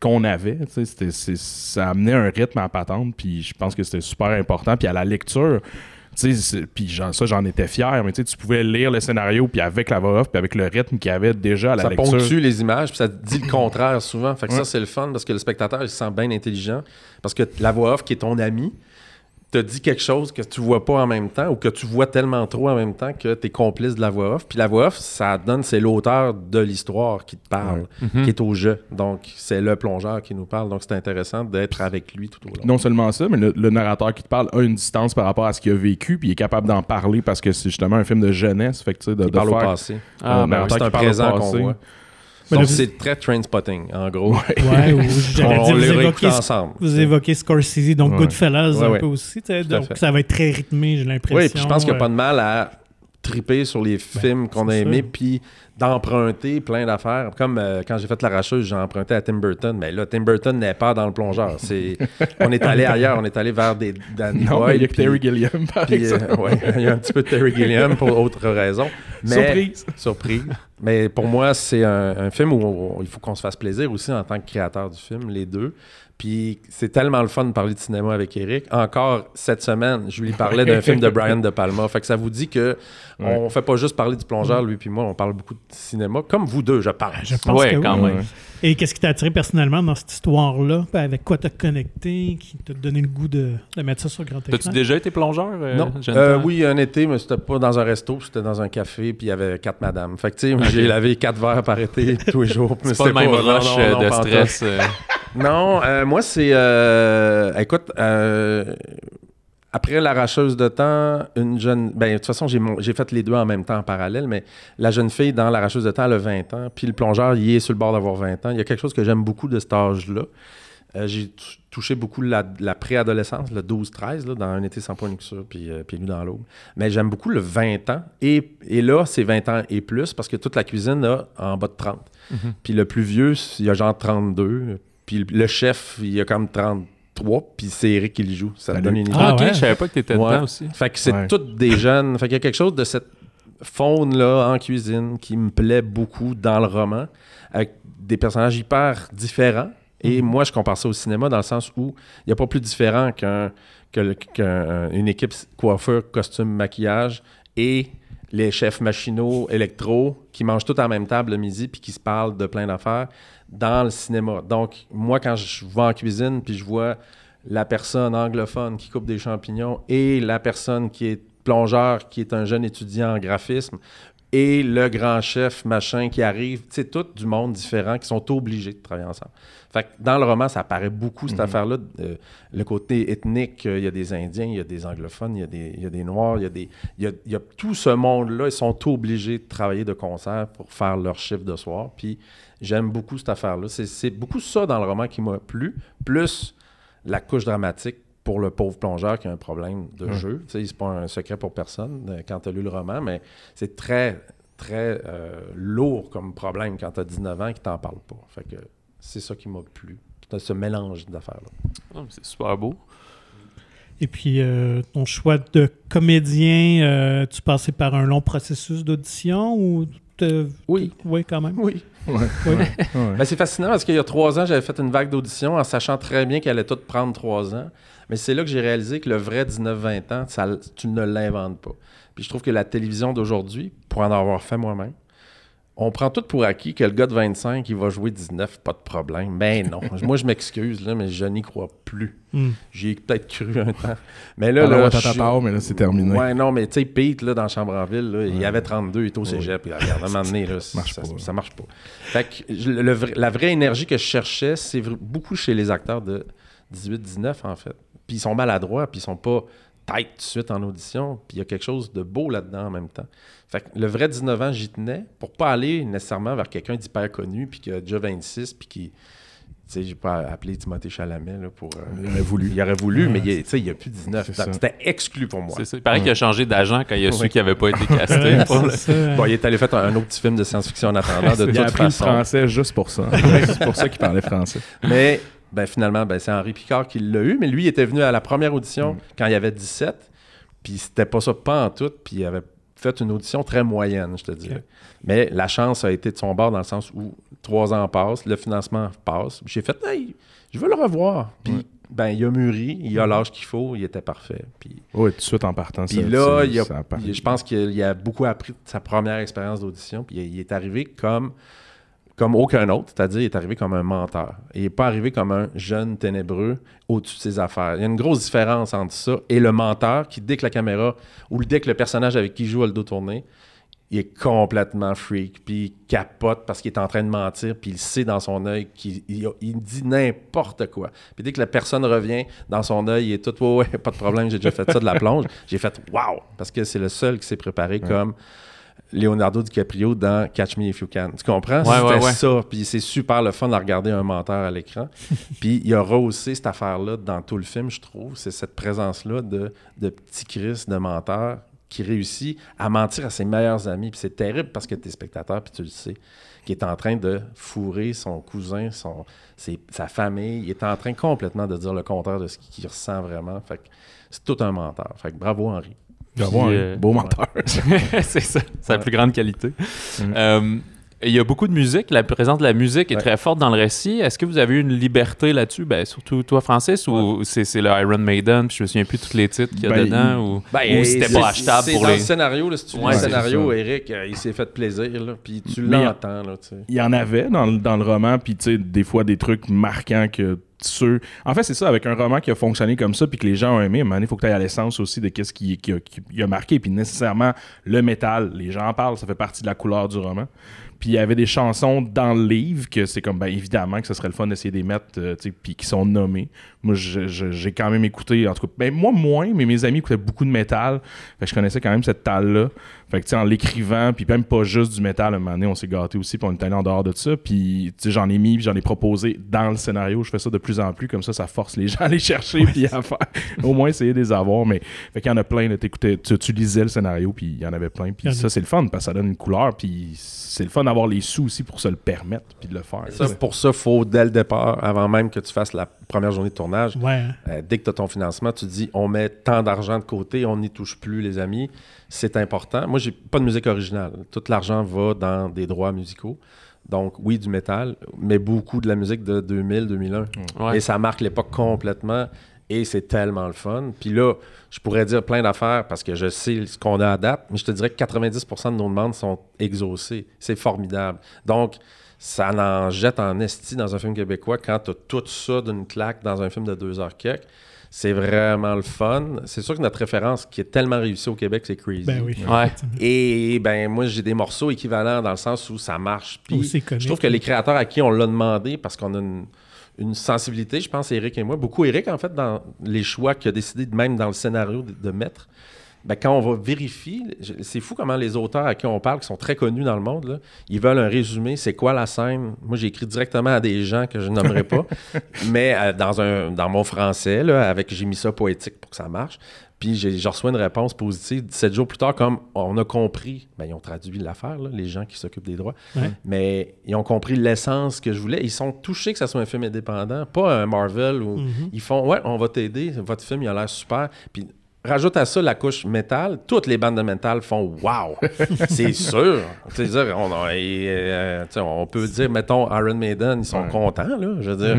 qu'on avait, tu sais, c'était- c'est- ça amenait un rythme à patente, puis je pense que c'était super important. Puis à la lecture, puis ça, j'en étais fier, mais tu pouvais lire le scénario, puis avec la voix off, puis avec le rythme qu'il y avait déjà à la ça lecture. ponctue les images, puis ça dit le contraire souvent. Fait que Ouais. ça, c'est le fun parce que le spectateur, il se sent bien intelligent. Parce que la voix off, qui est ton ami, te dit quelque chose que tu vois pas en même temps ou que tu vois tellement trop en même temps que tu es complice de la voix off. Puis la voix off, ça donne, c'est l'auteur de l'histoire qui te parle, Mhm. qui est au jeu. Donc, c'est le plongeur qui nous parle. Donc, c'est intéressant d'être avec lui tout au long. Non seulement ça, mais le, le narrateur qui te parle a une distance par rapport à ce qu'il a vécu, puis il est capable d'en parler parce que c'est justement un film de jeunesse. Fait que, de, il de parle au faire passé. Ah, ben narrateur C'est un présent qu'on voit. Mais Donc, c'est très train spotting, en gros. Ouais, ou j'allais on dire, vous les réécoute évoquez, ensemble. vous évoquez Scorsese, donc Ouais. Goodfellas Ouais, un ouais. peu aussi. Donc ça va être très rythmé, j'ai l'impression. Oui, puis je pense qu'il n'y a ouais. pas de mal à triper sur les films qu'on a aimés, puis d'emprunter plein d'affaires. Comme euh, quand j'ai fait l'arracheuse, j'ai emprunté à Tim Burton. Mais là, Tim Burton n'est pas dans le plongeur. C'est... On est allé ailleurs, on est allé vers des Danny Non, il y a que Terry Gilliam, par euh, exemple. ouais, il y a un petit peu de Terry Gilliam pour autre raison. Mais, Surprise! Surprise. Mais pour moi, c'est un, un film où on- il faut qu'on se fasse plaisir aussi en tant que créateur du film, les deux. Puis c'est tellement le fun de parler de cinéma avec Eric. Encore cette semaine, je lui parlais d'un film de Brian De Palma. Fait que ça vous dit que Ouais. on fait pas juste parler du plongeur, lui puis moi, on parle beaucoup de cinéma. Comme vous deux, je pense. Je pense Ouais, que quand oui. même. Et qu'est-ce qui t'a attiré personnellement dans cette histoire-là? Puis Avec quoi t'as connecté, qui t'a donné le goût de, de mettre ça sur grand écran? T'as-tu déjà été plongeur? euh, Non. Euh, oui, un été, mais c'était pas dans un resto, c'était dans un café, puis il y avait quatre madames. Fait que, tu sais, j'ai lavé quatre verres par été tous les jours. mais C'est pas le c'était même rush non, euh, non, de stress. Non, euh, moi, c'est. euh, écoute, euh, après l'arracheuse de temps, une jeune. Ben, de toute façon, j'ai, mon- j'ai fait les deux en même temps en parallèle, mais la jeune fille dans l'arracheuse de temps, elle a 20 ans, puis le plongeur, il est sur le bord d'avoir 20 ans. Il y a quelque chose que j'aime beaucoup de cet âge-là. J'ai touché beaucoup la, la préadolescence, le 12-13, là, dans un été sans point de luxure, puis euh, pieds nus dans l'aube. Mais j'aime beaucoup le 20 ans. Et, et là, c'est 20 ans et plus, parce que toute la cuisine a en bas de 30. Puis le plus vieux, il a genre 32. Puis le chef, il a comme 33, trois, puis c'est Eric qui le joue. Ça te Salut. donne une idée. Ah Ah, ok, ouais. je savais pas que t'étais Ouais. dedans aussi. Fait que c'est Ouais. toutes des jeunes. Fait qu'il y a quelque chose de cette faune-là en cuisine qui me plaît beaucoup dans le roman, avec des personnages hyper différents. Et moi, je compare ça au cinéma dans le sens où il n'y a pas plus différent qu'un, que le- qu'un- une équipe coiffeur, costume, maquillage et les chefs machinaux, électro, qui mangent tous à la même table le midi puis qui se parlent de plein d'affaires dans le cinéma. Donc, moi, quand je vais en cuisine puis je vois la personne anglophone qui coupe des champignons et la personne qui est plongeur, qui est un jeune étudiant en graphisme, et le grand chef machin qui arrive, c'est tout du monde différent qui sont obligés de travailler ensemble. Fait que dans le roman, ça apparaît beaucoup cette affaire-là. euh, le côté ethnique, euh, il y a des Indiens, il y a des anglophones, il y a des, il y a des Noirs, il y a, des, il y a, y a tout ce monde-là. Ils sont obligés de travailler de concert pour faire leur chiffre de soir. Puis j'aime beaucoup cette affaire-là. C'est, c'est beaucoup ça dans le roman qui m'a plu, plus la couche dramatique pour le pauvre plongeur qui a un problème de jeu. Tu sais, c'est pas un secret pour personne euh, quand tu as lu le roman, mais c'est très, très euh, lourd comme problème quand tu as 19 ans et que t'en parles pas. Fait que c'est ça qui m'a plu. Ce mélange d'affaires-là. Oh, c'est super beau. Et puis, euh, ton choix de comédien, euh, tu passais par un long processus d'audition ou... te- Oui. Oui, quand même? Oui. Ben, c'est fascinant parce qu'il y a trois ans, j'avais fait une vague d'audition en sachant très bien qu'elle allait toutes prendre trois ans. Mais c'est là que j'ai réalisé que le vrai 19-20 ans, ça, tu ne l'inventes pas. Puis je trouve que la télévision d'aujourd'hui, pour en avoir fait moi-même, on prend tout pour acquis que le gars de 25, il va jouer 19, pas de problème. Ben non. Moi, je m'excuse, là, mais je n'y crois plus. Hmm. J'y ai peut-être cru un temps. Mais là, Là, là, là, je- mais là, c'est terminé. Ouais, non, mais tu sais, Pete, là, dans Chambre en Ville, là, il avait 32, il était au cégep. Puis, regarde, à un moment donné, là, marche ça, pas, ça marche pas. Fait que le la vraie énergie que je cherchais, c'est beaucoup chez les acteurs de 18-19, en fait. Puis ils sont maladroits, puis ils sont pas tête tout de suite en audition. Puis il y a quelque chose de beau là-dedans en même temps. Fait que le vrai 19 ans, j'y tenais pour pas aller nécessairement vers quelqu'un d'hyper connu, puis qui a déjà 26, puis qui. Tu sais, j'ai pas appelé Timothée Chalamet là, pour. euh, Il aurait voulu. Il aurait voulu, mais il, est- tu sais, il a plus 19. C'est ça. C'était exclu pour moi. C'est ça. Il paraît qu'il a changé d'agent quand il a su Ouais. qu'il n'avait pas été casté. Ouais, pour le-. Bon, il est allé faire un autre petit film de science-fiction en attendant, de il a toute appris le façon. français juste pour ça. c'est pour ça qu'il parlait français. Mais ben, finalement, ben, c'est Henri Picard qui l'a eu, mais lui, il était venu à la première audition Mm. quand il avait 17, puis c'était pas ça pas en tout, puis il avait fait une audition très moyenne, je te dirais. Ok. Mais la chance a été de son bord dans le sens où trois ans passent, le financement passe. J'ai fait, hey, je veux le revoir. Puis, ben, il a mûri, il a Mm. l'âge qu'il faut, il était parfait. Puis, Oui, tout de suite en partant. puis là, il a- ça il- je pense qu'il a beaucoup appris de sa première expérience d'audition. Puis il est arrivé comme, comme aucun autre, c'est-à-dire il est arrivé comme un menteur. Il n'est pas arrivé comme un jeune ténébreux au-dessus de ses affaires. Il y a une grosse différence entre ça et le menteur qui, dès que la caméra ou dès que le personnage avec qui il joue a le dos tourné, il est complètement freak, puis il capote parce qu'il est en train de mentir, puis il sait dans son œil qu'il il, il dit n'importe quoi. Puis dès que la personne revient, dans son œil, il est tout ouais, ouais, pas de problème, j'ai déjà fait ça de la plonge. J'ai fait wow, parce que c'est le seul qui s'est préparé comme Leonardo DiCaprio dans Catch Me If You Can. Tu comprends? Ouais, C'était ouais, ouais. ça. Puis c'est super le fun de regarder un menteur à l'écran. Puis il y aura aussi cette affaire-là dans tout le film, je trouve. C'est cette présence-là de, de petit Chris, de menteur, qui réussit à mentir à ses meilleurs amis. Puis c'est terrible parce que tu es spectateur, puis tu le sais, qui est en train de fourrer son cousin, son, ses- sa famille. Il est en train complètement de dire le contraire de ce qu'il ressent vraiment. Fait que c'est tout un menteur. Fait que bravo, Henri. Il va avoir un euh, beau menteur. c'est ça, c'est la Ouais. plus grande qualité. Mhm. Euh, il y a beaucoup de musique, la présence de la musique est Ouais. très forte dans le récit. Est-ce que vous avez eu une liberté là-dessus, ben, surtout toi, Francis, ou c'est, c'est le Iron Maiden, puis je me souviens plus de tous les titres qu'il y a Ben, dedans, ou, Ben, ou c'était pas achetable c'est pour dans les... le scénario, là, si tu lis Ouais, le scénario, ça. Eric, euh, il s'est fait plaisir, là, puis tu l'entends, là, tu sais. Il y en avait dans, le- dans le roman, puis tu sais, des fois des trucs marquants que ceux. En fait, c'est ça, avec un roman qui a fonctionné comme ça, puis que les gens ont aimé, il faut que tu ailles à l'essence aussi de qu'est-ce qui, qui, a, qui a marqué. Puis nécessairement, le métal, les gens en parlent, ça fait partie de la couleur du roman. Puis il y avait des chansons dans le livre que c'est comme, ben évidemment que ce serait le fun d'essayer de les mettre, euh, puis qui sont nommés. Moi, j'ai quand même écouté, en tout cas, ben moi moins, mais mes amis écoutaient beaucoup de métal. Fait que je connaissais quand même cette talle-là. Fait que, tu sais, en l'écrivant, puis même pas juste du métal, à un moment donné, on s'est gâté aussi, puis on est allé en dehors de ça. Puis, tu sais, j'en ai mis, puis j'en ai proposé dans le scénario. Je fais ça de plus en plus, comme ça, ça force les gens à aller chercher puis à faire, au moins essayer de les avoir. Mais fait qu'il y en a plein, là, t'écoutais- tu, tu lisais le scénario, puis il y en avait plein. Puis en a- ça, c'est le fun, parce que ça donne une couleur, puis c'est le fun d'avoir les sous aussi pour se le permettre, puis de le faire. Ça, pour ça, faut dès le départ, avant même que tu fasses la première journée de tournage, Ouais. euh, dès que tu as ton financement, tu dis on met tant d'argent de côté, on n'y touche plus, les amis. C'est important. Moi, j'ai pas de musique originale. Tout l'argent va dans des droits musicaux. Donc, oui, du métal, mais beaucoup de la musique de 2000, 2001. Ouais. Et ça marque l'époque complètement. Et c'est tellement le fun. Puis là, je pourrais dire plein d'affaires parce que je sais ce qu'on a à date, mais je te dirais que 90% de nos demandes sont exaucées. C'est formidable. Donc, ça en jette en esti dans un film québécois quand tu as tout ça d'une claque dans un film de deux heures quelques. C'est vraiment le fun. C'est sûr que notre référence qui est tellement réussie au Québec, c'est Crazy. Ben oui. Ouais. Et ben moi, j'ai des morceaux équivalents dans le sens où ça marche. Puis je trouve que les créateurs à qui on l'a demandé, parce qu'on a une, une sensibilité, je pense, Eric et moi, beaucoup Eric, en fait, dans les choix qu'il a décidé, de- même dans le scénario, de, de mettre. Ben, quand on va vérifier, c'est fou comment les auteurs à qui on parle, qui sont très connus dans le monde, là, ils veulent un résumé, c'est quoi la scène? Moi, j'ai écrit directement à des gens que je nommerai pas, mais euh, dans, un, dans mon français, là, avec j'ai mis ça poétique pour que ça marche. Puis j'ai, je reçois une réponse positive 17 jours plus tard, comme on a compris. Ben, ils ont traduit l'affaire, les gens qui s'occupent des droits. Ouais. Mais ils ont compris l'essence que je voulais. Ils sont touchés que ça soit un film indépendant, pas un Marvel où Mhm. ils font Ouais, on va t'aider, votre film, il a l'air super. Puis rajoute à ça la couche métal, toutes les bandes de métal font Wow! C'est sûr! Dire, on, a- et, euh, on peut dire, mettons, Iron Maiden, ils sont Ouais. contents, là. Je veux dire,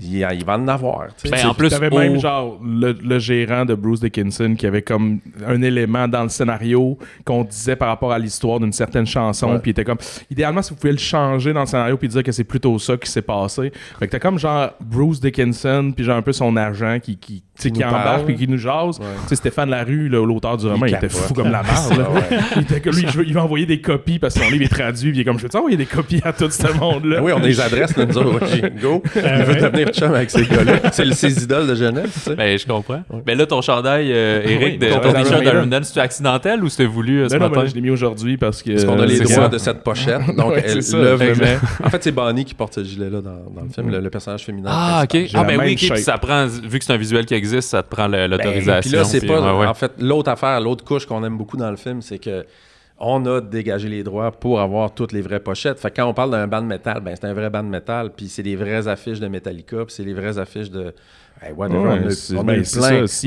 ils, ils vont en avoir. Ben, en plus, T'avais au- même genre le, le gérant de Bruce Dickinson qui avait comme un élément dans le scénario qu'on disait par rapport à l'histoire d'une certaine chanson, puis il était comme idéalement si vous pouvez le changer dans le scénario puis dire que c'est plutôt ça qui s'est passé. Fait que t'as comme genre Bruce Dickinson puis genre un peu son agent qui qui, Qui qui nous embarque puis qui nous jase. Ouais. Stéphane Larue là, l'auteur du roman, il, était capote. fou comme la merde. là. il était que lui je veux- il va envoyer des copies parce que son livre est traduit, puis il est comme je veux envoyer des copies à tout ce monde là. Ben oui, on a les adresses, nous autres. Ouais, Go. Il Ah veut ouais. devenir chum avec ces gars-là. C'est le- ses idoles de jeunesse, tu sais. Ben, je comprends. Ben là, ton chandail, euh, Eric, de, ton t-shirt d'Iron Man, c'est-tu accidentel ou c'était voulu euh, ce Non, non, matin? mais je l'ai mis aujourd'hui parce que Parce qu'on a les c'est droits de cette pochette. Donc, Ouais, elle- c'est En fait, c'est Bonnie qui porte ce gilet-là dans, dans le film, le, personnage féminin. Ah, ok. Ah, ben oui, ça prend, vu que c'est un visuel qui existe, ça te prend Ben, l'autorisation. Puis là, c'est pas. Ouais. En fait, l'autre affaire, l'autre couche qu'on aime beaucoup dans le film, c'est que on a dégagé les droits pour avoir toutes les vraies pochettes. Fait que quand on parle d'un band de métal, ben c'est un vrai band de métal, puis c'est des vraies affiches de Metallica, puis c'est les vraies affiches de. Hey, whatever, Ouais, on a, c'est- on a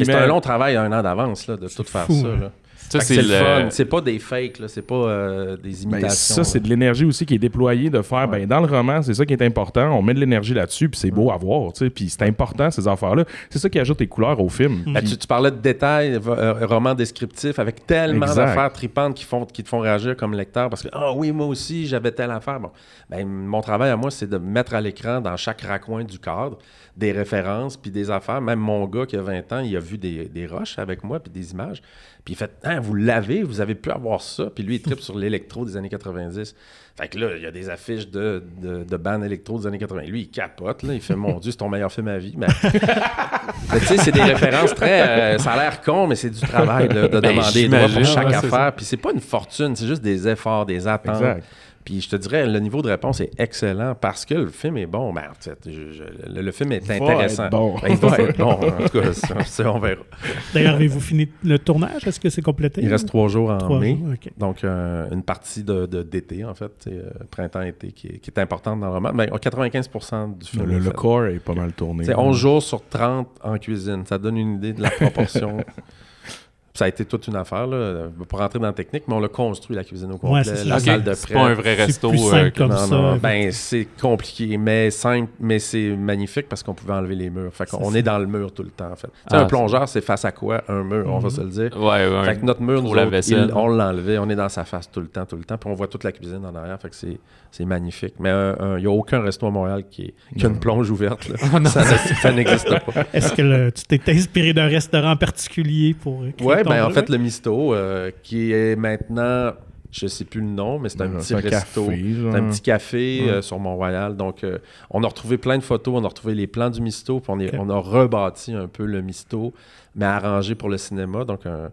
plein. un long travail, un an d'avance, de tout faire fou, ça. hein. Là. Ça, c'est le fun. C'est pas des fakes, là. C'est pas euh, des Ben, imitations. ça, c'est de l'énergie aussi qui est déployée de faire. Ben, dans le roman, c'est ça qui est important. On met de l'énergie là-dessus, puis c'est beau à voir. tu sais, Puis c'est important, ces affaires-là. C'est ça qui ajoute les couleurs au film. Ben, tu, tu parlais de détails, euh, romans descriptifs, avec tellement Exact. d'affaires tripantes qui, font, qui te font réagir comme lecteur parce que, ah oui, moi aussi, j'avais telle affaire. Bon, ben, mon travail à moi, c'est de mettre à l'écran dans chaque raccoin du cadre des références puis des affaires. Même mon gars qui a 20 ans, il a vu des, des roches avec moi puis des images. Puis il fait, ah, vous l'avez, vous avez pu avoir ça. Puis lui, il tripe sur l'électro des années 90. Fait que là, il y a des affiches de, de, de bandes électro des années 80. Lui, il capote, là. Il fait, mon Dieu, c'est ton meilleur film à vie. Mais mais tu sais, c'est des références très. euh, ça a l'air con, mais c'est du travail là, de Ben, demander des droits pour chaque ouais, affaire. Puis c'est pas une fortune, c'est juste des efforts, des attentes. Exact. Puis je te dirais, le niveau de réponse est excellent parce que le film est bon. Ben, en fait, je- je- le, le film est Va intéressant. être bon. Ben, il va être bon. En tout cas, ça, ça, on verra. D'ailleurs, avez-vous fini le tournage? Est-ce que c'est complété? Il reste trois jours en Trois mai. jours. Donc, euh, une partie de, de- d'été, en fait, euh, printemps-été, qui est, qui est importante dans le roman. Ben, 95% du film. Le, le corps est pas mal tourné. C'est 11 jours sur 30 en cuisine. Ça donne une idée de la proportion. ça a été toute une affaire, là, pour rentrer dans la technique, mais on l'a construit, la cuisine au complet, Ouais, c'est la salle de C'est prêt. pas un vrai C'est resto. plus euh, simple comme Non, ça. non, ben c'est compliqué, mais simple, mais c'est magnifique parce qu'on pouvait enlever les murs. Fait qu'on C'est est dans le mur tout le temps, en fait. Tu sais, Ah, un plongeur, c'est face à quoi? Un mur, on va Mhm. se le dire. Ouais, ouais. Fait que notre mur, nous la autres, il- on l'enlevait, on est dans sa face tout le temps, tout le temps, puis on voit toute la cuisine en arrière, fait que c'est, c'est magnifique. Mais euh, euh, il n'y a aucun resto à Montréal qui, est- qui a une plonge ouverte. là. ça, ça n'existe pas. Est-ce que le- tu t'es inspiré d'un restaurant particulier pour euh, ben en fait, le Misto, euh, qui est maintenant, je sais plus le nom, mais c'est un Ouais, petit un resto. café, un petit café Ouais. euh, sur Mont-Royal. Donc, euh, on a retrouvé plein de photos, on a retrouvé les plans du Misto, puis on, est- on a rebâti un peu le Misto, mais arrangé pour le cinéma. Donc, un,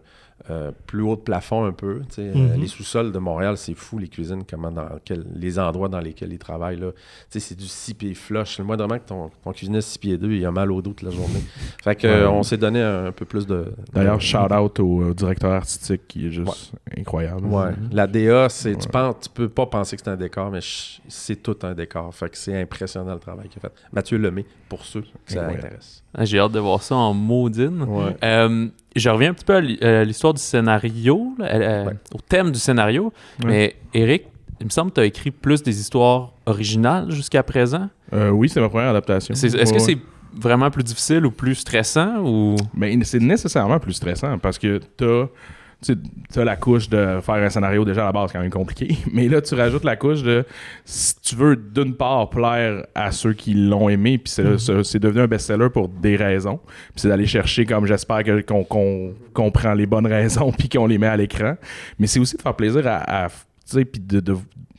euh, plus haut de plafond un peu. Euh, Mhm. les sous-sols de Montréal, c'est fou, les cuisines, comment dans quel- les endroits dans lesquels ils travaillent. Là. C'est du 6 pieds flush. Le moindrement que ton, ton cuisinier 6 pieds 2, il a mal au dos toute la journée. Fait que, euh, Ouais. on s'est donné un, un peu plus de. D'ailleurs, de- shout out au, au directeur artistique qui est juste incroyable. Ouais. La DA, c'est, tu, penses, tu peux pas penser que c'est un décor, mais c'est tout un décor. Fait que c'est impressionnant le travail qu'il a fait. Mathieu Lemay, pour ceux que ça intéresse. Ah, J'ai hâte de voir ça en maudine. Ouais. Euh, je reviens un petit peu à euh, l'histoire du scénario, là, euh, Ouais. au thème du scénario. Ouais. Mais Eric, il me semble que tu as écrit plus des histoires originales jusqu'à présent. Euh, oui, c'est ma première adaptation. Est-ce Ouais, que c'est vraiment plus difficile ou plus stressant ou? Mais c'est nécessairement plus stressant parce que t'as tu as la couche de faire un scénario déjà à la base quand même compliqué. Mais là, tu rajoutes la couche de si tu veux d'une part plaire à ceux qui l'ont aimé, puis c'est c'est devenu un best-seller pour des raisons. Puis c'est d'aller chercher, comme j'espère qu'on qu'on qu'on prend les bonnes raisons puis qu'on les met à l'écran. Mais c'est aussi de faire plaisir à, à- tu sais, puis de, de-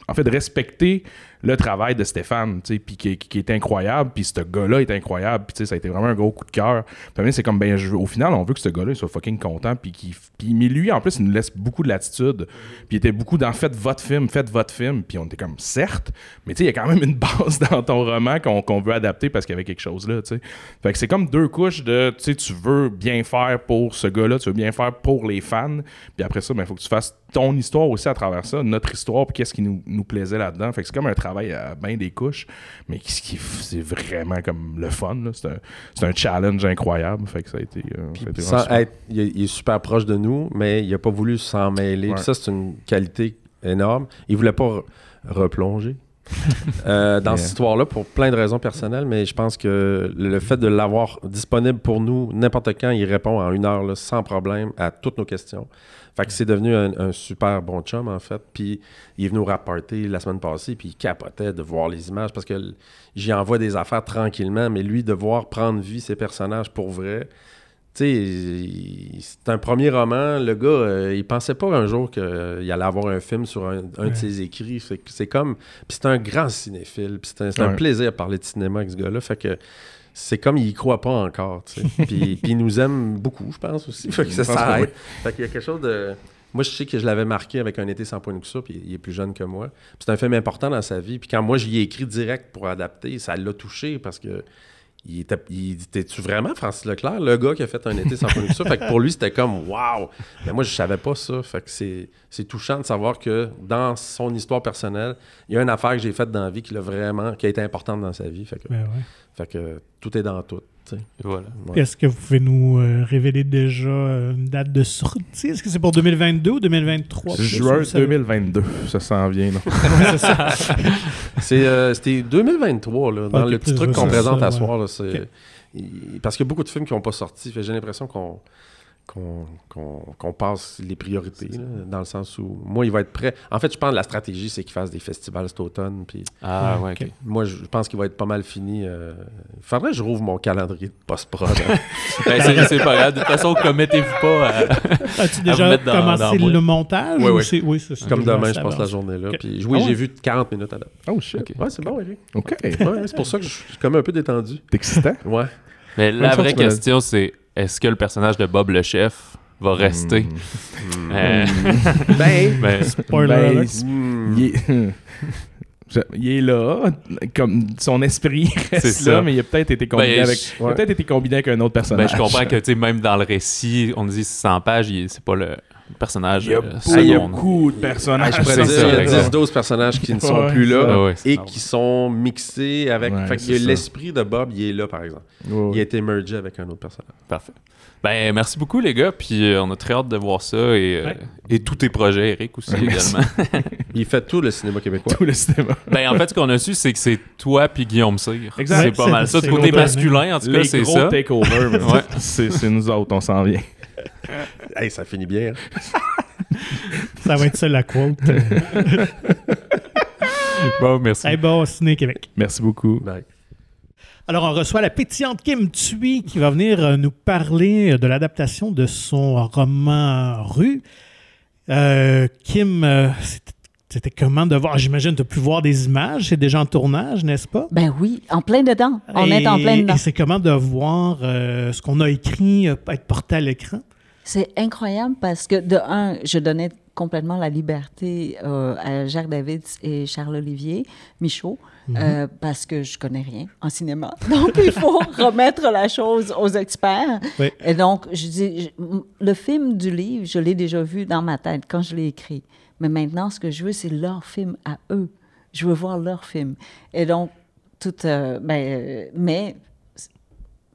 en fait, de respecter le travail de Stéphane, puis qui, est incroyable, puis ce gars-là est incroyable, puis ça a été vraiment un gros coup de cœur. C'est comme, ben, je au final, on veut que ce gars-là soit fucking content, puis mais lui, en plus, il nous laisse beaucoup de latitude, puis il était beaucoup dans faites votre film, faites votre film, puis on était comme, certes, mais tu sais, il y a quand même une base dans ton roman qu'on veut adapter parce qu'il y avait quelque chose là. Fait que c'est comme deux couches de, tu tu veux bien faire pour ce gars-là, tu veux bien faire pour les fans, puis après ça, ben, il faut que tu fasses ton histoire aussi à travers ça, notre histoire, puis qu'est-ce qui nous, nous plaisait là-dedans. Fait que c'est comme un travail à bien des couches, mais qui, qui- c'est vraiment comme le fun. là. C'est un, c'est un challenge incroyable. Fait que ça a été. euh, ça a été Sans être- il, est, il est super proche de nous, mais il n'a pas voulu s'en mêler. Ouais. Ça, c'est une qualité énorme. Il voulait pas re- replonger euh, dans Yeah. cette histoire-là pour plein de raisons personnelles, mais je pense que le fait de l'avoir disponible pour nous, n'importe quand, il répond en une heure là, sans problème à toutes nos questions. Fait que c'est devenu un, un super bon chum, en fait. Puis il est venu au rap party la semaine passée, puis il capotait de voir les images parce que j'y envoie des affaires tranquillement, mais lui, de voir prendre vie ses personnages pour vrai, tu sais, c'est un premier roman. Le gars, euh, il pensait pas un jour qu'il allait avoir un film sur un, un de ses écrits. C'est comme. Puis c'est un grand cinéphile. Puis c'est un, un plaisir de parler de cinéma avec ce gars-là. Fait que c'est comme il y croit pas encore. tu sais. puis, puis il nous aime beaucoup, je pense aussi. Fait que ça, ça aide. Fait qu'il y a quelque chose de. Moi, je sais que je l'avais marqué avec Un été sans point de ça, puis il est plus jeune que moi. C'est un film important dans sa vie. Puis quand moi, j'y ai écrit direct pour adapter, ça l'a touché parce que il était, il était-tu vraiment Francis Leclerc, le gars qui a fait un été sans ça? Fait que pour lui, c'était comme wow! Mais moi, je savais pas ça. Fait que c'est, touchant de savoir que dans son histoire personnelle, il y a une affaire que j'ai faite dans la vie qui l'a vraiment, qui a été importante dans sa vie. Fait que, Ben ouais. fait que tout est dans tout. Voilà. Ouais. Est-ce que vous pouvez nous euh, révéler déjà euh, une date de sortie? Est-ce que c'est pour 2022 ou 2023? Juin Vous savez? 2022, ça s'en vient. euh, c'était 2023, là, dans le petit truc qu'on présente ça, à ouais. soir. là, parce qu'il y a beaucoup de films qui n'ont pas sorti. J'ai l'impression qu'on, qu'on, qu'on- qu'on passe les priorités, là, dans le sens où moi, il va être prêt. En fait, je pense que la stratégie, c'est qu'il fasse des festivals cet automne. Puis Ah, ouais, ok. ok. moi, je pense qu'il va être pas mal fini. euh, Il faudrait que je rouvre mon calendrier de post-prod. hein. Ben, c'est pas grave. De toute façon, commettez-vous pas à. As-tu déjà dans- commencé dans le montage? Oui, ou oui. c'est- oui, c'est ça. Comme demain, je passe la journée là. Ok. Puis oui, Ah ouais? j'ai vu 40 minutes à date. Oh shit. Ouais, c'est bon, Eric. OK. Ouais, c'est pour ça que je suis comme un peu détendu. C'est excitant? Ouais. Mais la vraie question, c'est est-ce que le personnage de Bob le chef va rester? Hmm. Euh, Ben. ben, Spoiler Ben, hmm. il, est... là, comme son esprit reste C'est là, ça. mais il a peut-être été combiné Ben, avec, je- il a peut-être été combiné avec un autre ben, personnage. je comprends que tu sais, même dans le récit, on dit 100 pages, c'est pas le personnage il y a euh, beaucoup, de Ah, personnages. je pourrais c'est dire, ça, il y a exact. 10-12 personnages qui ne sont Ouais, plus là ça. Ah ouais, et qui sont mixés avec. Ouais, fait que l'esprit de Bob, il est là, par exemple. Ouais, Il a été mergé avec un autre personnage. Parfait. Ben, merci beaucoup, les gars. Puis euh, on a très hâte de voir ça et, euh, Ouais. et tous tes projets, Eric, aussi, également. Il fait tout le cinéma québécois. tout le cinéma. ben, en fait, ce qu'on a su, c'est que c'est toi puis Guillaume Cyr. C'est pas mal ça. Du côté masculin, en tout cas, c'est ça. c'est nous autres, on s'en vient. Hey, ça finit bien. hein. Ça va être ça la quote. Bon, merci. hey, bon, Ciné Québec. Merci beaucoup. Bye. Alors, on reçoit la pétillante Kim Thuy qui va venir euh, nous parler de l'adaptation de son roman Rue. Euh, Kim, euh, c'était- comment de voir? J'imagine que tu as pu voir des images. C'est déjà en tournage, n'est-ce pas? Ben oui, en plein dedans. On Et- est en plein dedans. Et c'est comment de voir euh, ce qu'on a écrit être porté à l'écran? C'est incroyable parce que, de un, je donnais complètement la liberté euh, à Jacques David et Charles-Olivier Michaud. euh, parce que je connais rien en cinéma. Donc, il faut remettre la chose aux experts. Oui. Et donc, je dis, je- le film du livre, je l'ai déjà vu dans ma tête quand je l'ai écrit. Mais maintenant, ce que je veux, c'est leur film à eux. Je veux voir leur film. Et donc, tout, euh, ben, euh, mais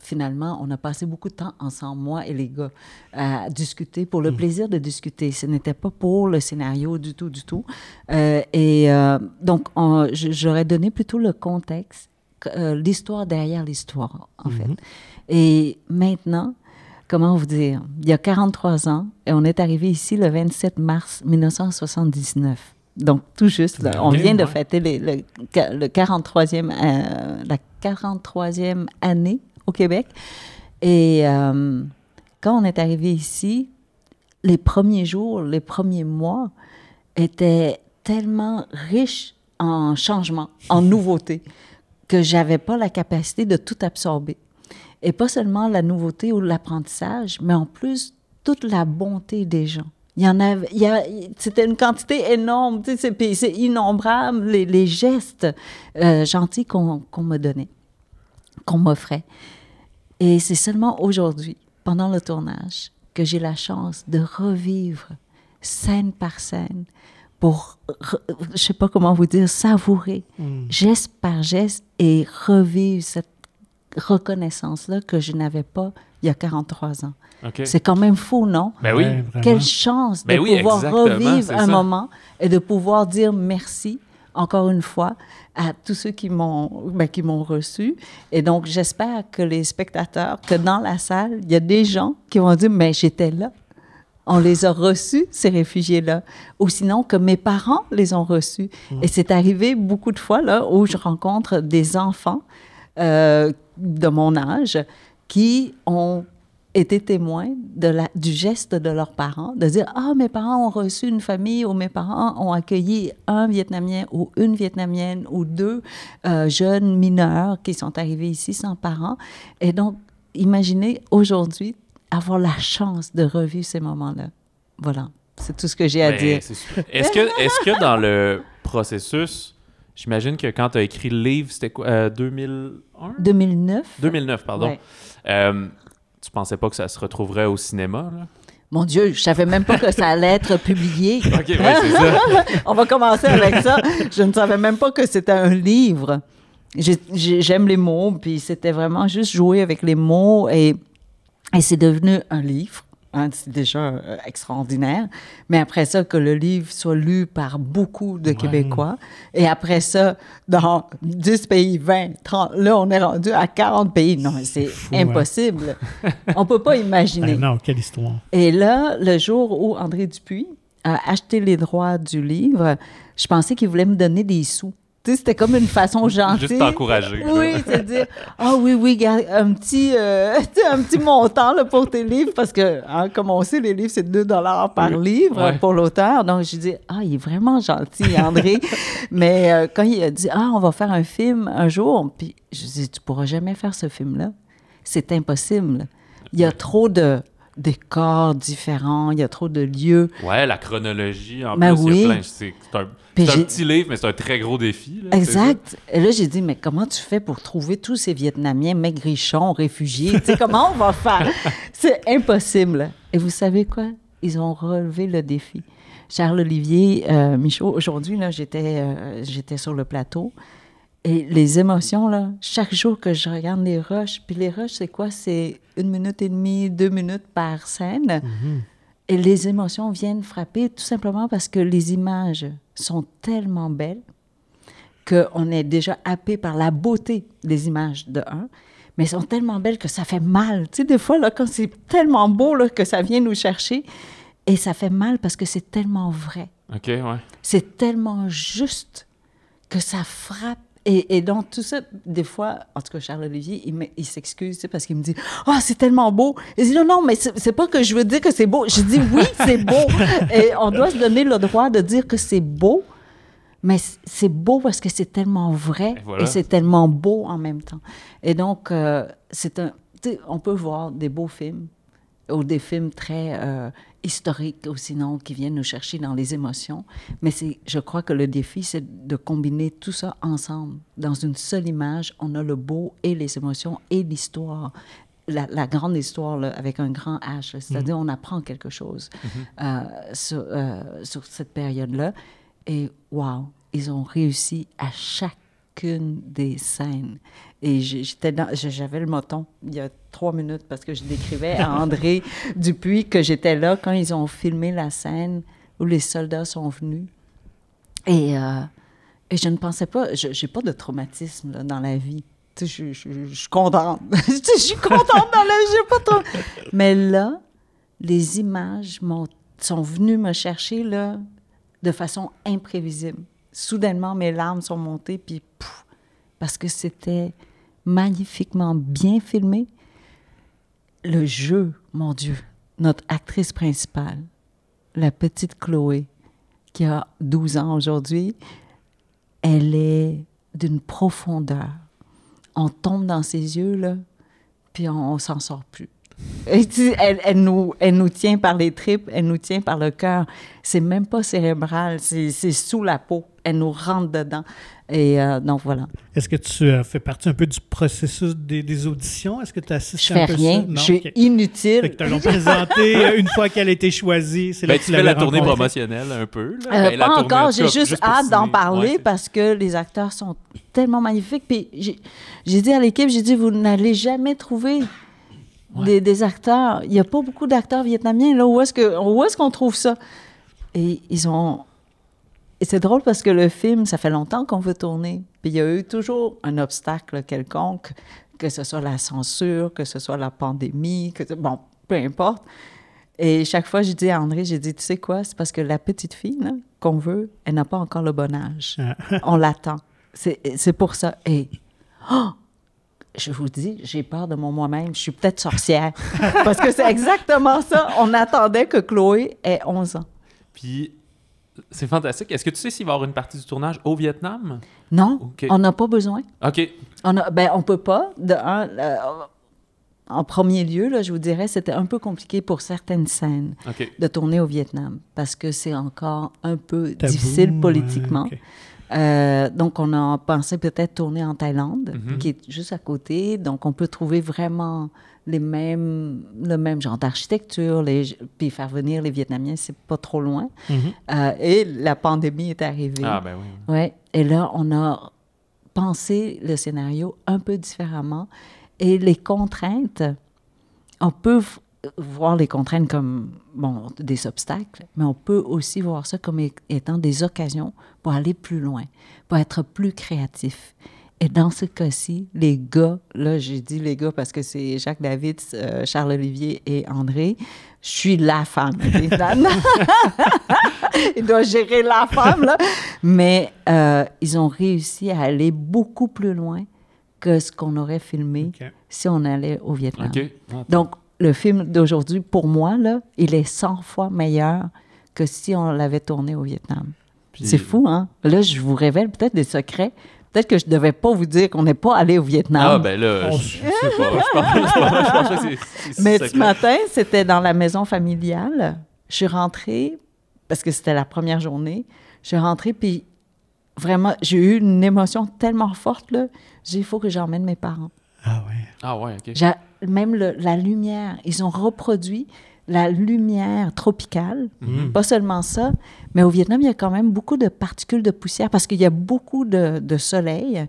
finalement, on a passé beaucoup de temps ensemble, moi et les gars, à discuter pour le plaisir de discuter. Ce n'était pas pour le scénario du tout, du tout. Euh, et euh, donc, j'aurais donné plutôt le contexte, euh, l'histoire derrière l'histoire, en fait. Et maintenant, comment vous dire, il y a 43 ans, et on est arrivé ici le 27 mars 1979. Donc, tout juste, là, on vient de fêter les- le, le 43e, euh, la 43e année au Québec. Et euh, quand on est arrivé ici, les premiers jours, les premiers mois étaient tellement riches en changements, en nouveautés, que j'avais pas la capacité de tout absorber. Et pas seulement la nouveauté ou l'apprentissage, mais en plus toute la bonté des gens. Il y en avait, c'était une quantité énorme, c'est- innombrable les, les gestes euh, gentils qu'on qu'on me donnait, qu'on m'offrait. Et c'est seulement aujourd'hui, pendant le tournage, que j'ai la chance de revivre scène par scène pour, je sais pas comment vous dire, savourer geste par geste et revivre cette reconnaissance-là que je n'avais pas il y a 43 ans. C'est quand même fou, non? Ben oui. Ouais. Quelle chance de Ben oui, pouvoir revivre un ça. moment et de pouvoir dire merci encore une fois à tous ceux qui m'ont ben, qui m'ont reçu. Et donc, j'espère que les spectateurs, que dans la salle, il y a des gens qui vont dire, mais j'étais là. On les a reçus, ces réfugiés-là. Ou sinon, que mes parents les ont reçus. Et c'est arrivé beaucoup de fois là, où je rencontre des enfants euh, de mon âge qui ont été témoins de la, du geste de leurs parents, de dire Ah, mes parents ont reçu une famille ou mes parents ont accueilli un Vietnamien ou une Vietnamienne ou deux euh, jeunes mineurs qui sont arrivés ici sans parents. Et donc, imaginez aujourd'hui avoir la chance de revivre ces moments-là. Voilà, c'est tout ce que j'ai à Ben, dire. Est-ce que, est que dans le processus, j'imagine que quand tu as écrit le livre, c'était quoi euh, 2001 2009, 2009, pardon. Ouais. Euh, tu pensais pas que ça se retrouverait au cinéma, là? mon Dieu, je savais même pas que ça allait être publié. OK, ouais, c'est ça. On va commencer avec ça. Je ne savais même pas que c'était un livre. J'ai- j'ai- J'aime les mots, puis c'était vraiment juste jouer avec les mots et, et c'est devenu un livre. Hein, c'est déjà euh, extraordinaire. Mais après ça, que le livre soit lu par beaucoup de Québécois. Et après ça, dans 10 pays, 20, 30, là, on est rendu à 40 pays. Non, c'est hein. impossible. On peut pas imaginer. Ben non, quelle histoire. Et là, le jour où André Dupuis a acheté les droits du livre, je pensais qu'il voulait me donner des sous. C'était comme une façon gentille. Juste t'encourager, là. Oui, c'est dire, ah oui, oui, garde un petit, euh, un petit montant là, pour tes livres, parce que, hein, comme on sait, les livres, c'est 2 dollars par Oui. livre Ouais. pour l'auteur. Donc, je dis, ah, il est vraiment gentil, André. Mais euh, quand il a dit, ah, on va faire un film un jour, puis je dis, tu pourras jamais faire ce film-là. C'est impossible. Il y a trop de décors différents, il y a trop de lieux. Ouais, la chronologie, en Ben plus, il oui. y a plein. C'est un, petit livre, mais c'est un très gros défi. là, Exact. Et là, j'ai dit, mais comment tu fais pour trouver tous ces Vietnamiens maigrichons, réfugiés? tu sais, comment on va faire? C'est impossible. Et vous savez quoi? Ils ont relevé le défi. Charles-Olivier euh, Michaud, aujourd'hui, j'étais, euh, j'étais sur le plateau. Et les émotions, là, chaque jour que je regarde les rushs, puis les rushs, c'est quoi? C'est une minute et demie, deux minutes par scène. Et les émotions viennent frapper tout simplement parce que les images sont tellement belles qu'on est déjà happé par la beauté des images de un, mais elles sont tellement belles que ça fait mal. Tu sais, des fois, là, quand c'est tellement beau là, que ça vient nous chercher, et ça fait mal parce que c'est tellement vrai. OK, ouais. C'est tellement juste que ça frappe. Et, et donc, tout ça, des fois, en tout cas, Charles-Olivier, il, s'excuse parce qu'il me dit Ah, c'est tellement beau. Il dit Non, non, mais c'est pas que je veux dire que c'est beau. Je dis Oui, c'est beau. Et on doit se donner le droit de dire que c'est beau, mais c'est beau parce que c'est tellement vrai Et voilà. et c'est tellement beau en même temps. Et donc, euh, c'est un. tu sais, on peut voir des beaux films ou des films très euh, historiques ou sinon qui viennent nous chercher dans les émotions. Mais je crois que le défi, c'est de combiner tout ça ensemble. Dans une seule image, on a le beau et les émotions et l'histoire. La, la grande histoire là, avec un grand H, c'est-à-dire on apprend quelque chose euh, sur, euh, sur cette période-là. Et wow, ils ont réussi à des scènes. Et j'ai- j'étais dans- j'avais le moton il y a trois minutes parce que je décrivais à André Dupuis que j'étais là quand ils ont filmé la scène où les soldats sont venus. Et, euh, et je ne pensais pas, je n'ai pas de traumatisme là, dans la vie. Tu sais, je, je- je suis contente. Je suis contente dans la vie, j'ai pas trop. Mais là, les images sont venues me chercher là, de façon imprévisible. Soudainement, mes larmes sont montées, puis pouf, parce que c'était magnifiquement bien filmé. Le jeu, mon Dieu, notre actrice principale, la petite Chloé, qui a 12 ans aujourd'hui, elle est d'une profondeur. On tombe dans ses yeux, là, puis on, on s'en sort plus. Elle, elle nous, elle nous tient par les tripes, elle nous tient par le cœur. C'est même pas cérébral, c'est sous la peau. Elle nous rentre dedans. Et euh, donc voilà. Est-ce que tu euh, fais partie un peu du processus des, des auditions? Est-ce que tu assistes Je un fais peu rien, ça? Non? je suis Ok. Fait inutile. que te l'ont présenté euh, une fois qu'elle a été choisie. C'est là Ben, que tu tu fais la tournée promotionnelle un peu. Là. Euh, Ben, la pas encore, j'ai juste hâte d'en parler Ouais, parce que les acteurs sont tellement magnifiques. Puis j'ai dit à l'équipe, j'ai dit, vous n'allez jamais trouver des, des acteurs. Il n'y a pas beaucoup d'acteurs vietnamiens. Là, où est-ce que- où est-ce qu'on trouve ça? Et ils ont... Et c'est drôle parce que le film, ça fait longtemps qu'on veut tourner. Puis il y a eu toujours un obstacle quelconque, que ce soit la censure, que ce soit la pandémie, que ce- bon, peu importe. Et chaque fois, je dis à André, j'ai dit, tu sais quoi, c'est parce que la petite fille là, qu'on veut, elle n'a pas encore le bon âge. On l'attend. C'est c'est pour ça. Et oh, je vous dis, j'ai peur de mon moi-même. Je suis peut-être sorcière. parce que c'est exactement ça. On attendait que Chloé ait 11 ans. Puis, c'est fantastique. Est-ce que tu sais s'il va y avoir une partie du tournage au Vietnam? Non, on n'a pas besoin. OK. On a, ben, on peut pas. De un, euh, en premier lieu, là, je vous dirais, c'était un peu compliqué pour certaines scènes de tourner au Vietnam parce que c'est encore un peu Tabou, difficile ouais, politiquement. Euh, donc, on a pensé peut-être tourner en Thaïlande, Mhm. qui est juste à côté. Donc, on peut trouver vraiment les mêmes, le même genre d'architecture, les- puis faire venir les Vietnamiens, c'est pas trop loin. Mhm. Euh, et la pandémie est arrivée. Ah, ben oui. Ouais. Et là, on a pensé le scénario un peu différemment. Et les contraintes, on peut voir les contraintes comme bon, des obstacles, mais on peut aussi voir ça comme étant des occasions pour aller plus loin, pour être plus créatif. Et dans ce cas-ci, les gars, là, j'ai dit les gars parce que c'est Jacques David, euh, Charles-Olivier et André. Je suis la femme. ok? La- Il doit gérer la femme, là. Mais euh, ils ont réussi à aller beaucoup plus loin que ce qu'on aurait filmé si on allait au Vietnam. OK. Ah, Donc, le film d'aujourd'hui, pour moi, là, il est 100 fois meilleur que si on l'avait tourné au Vietnam. C'est fou, hein? Là, je vous révèle peut-être des secrets. Peut-être que je ne devais pas vous dire qu'on n'est pas allé au Vietnam. Ah, ben là, je je sais pas. Je pense, je pense- je pense que c'est- c'est. Mais ce matin, c'était dans la maison familiale. Je suis rentrée, parce que c'était la première journée. Je suis rentrée, puis vraiment, j'ai eu une émotion tellement forte, là. J'ai dit, il faut que j'emmène mes parents. Ah ouais. Ah, ouais, OK. J'ai- Même le- la lumière, ils ont reproduit la lumière tropicale. Mhm. Pas seulement ça, mais au Vietnam, il y a quand même beaucoup de particules de poussière parce qu'il y a beaucoup de, de soleil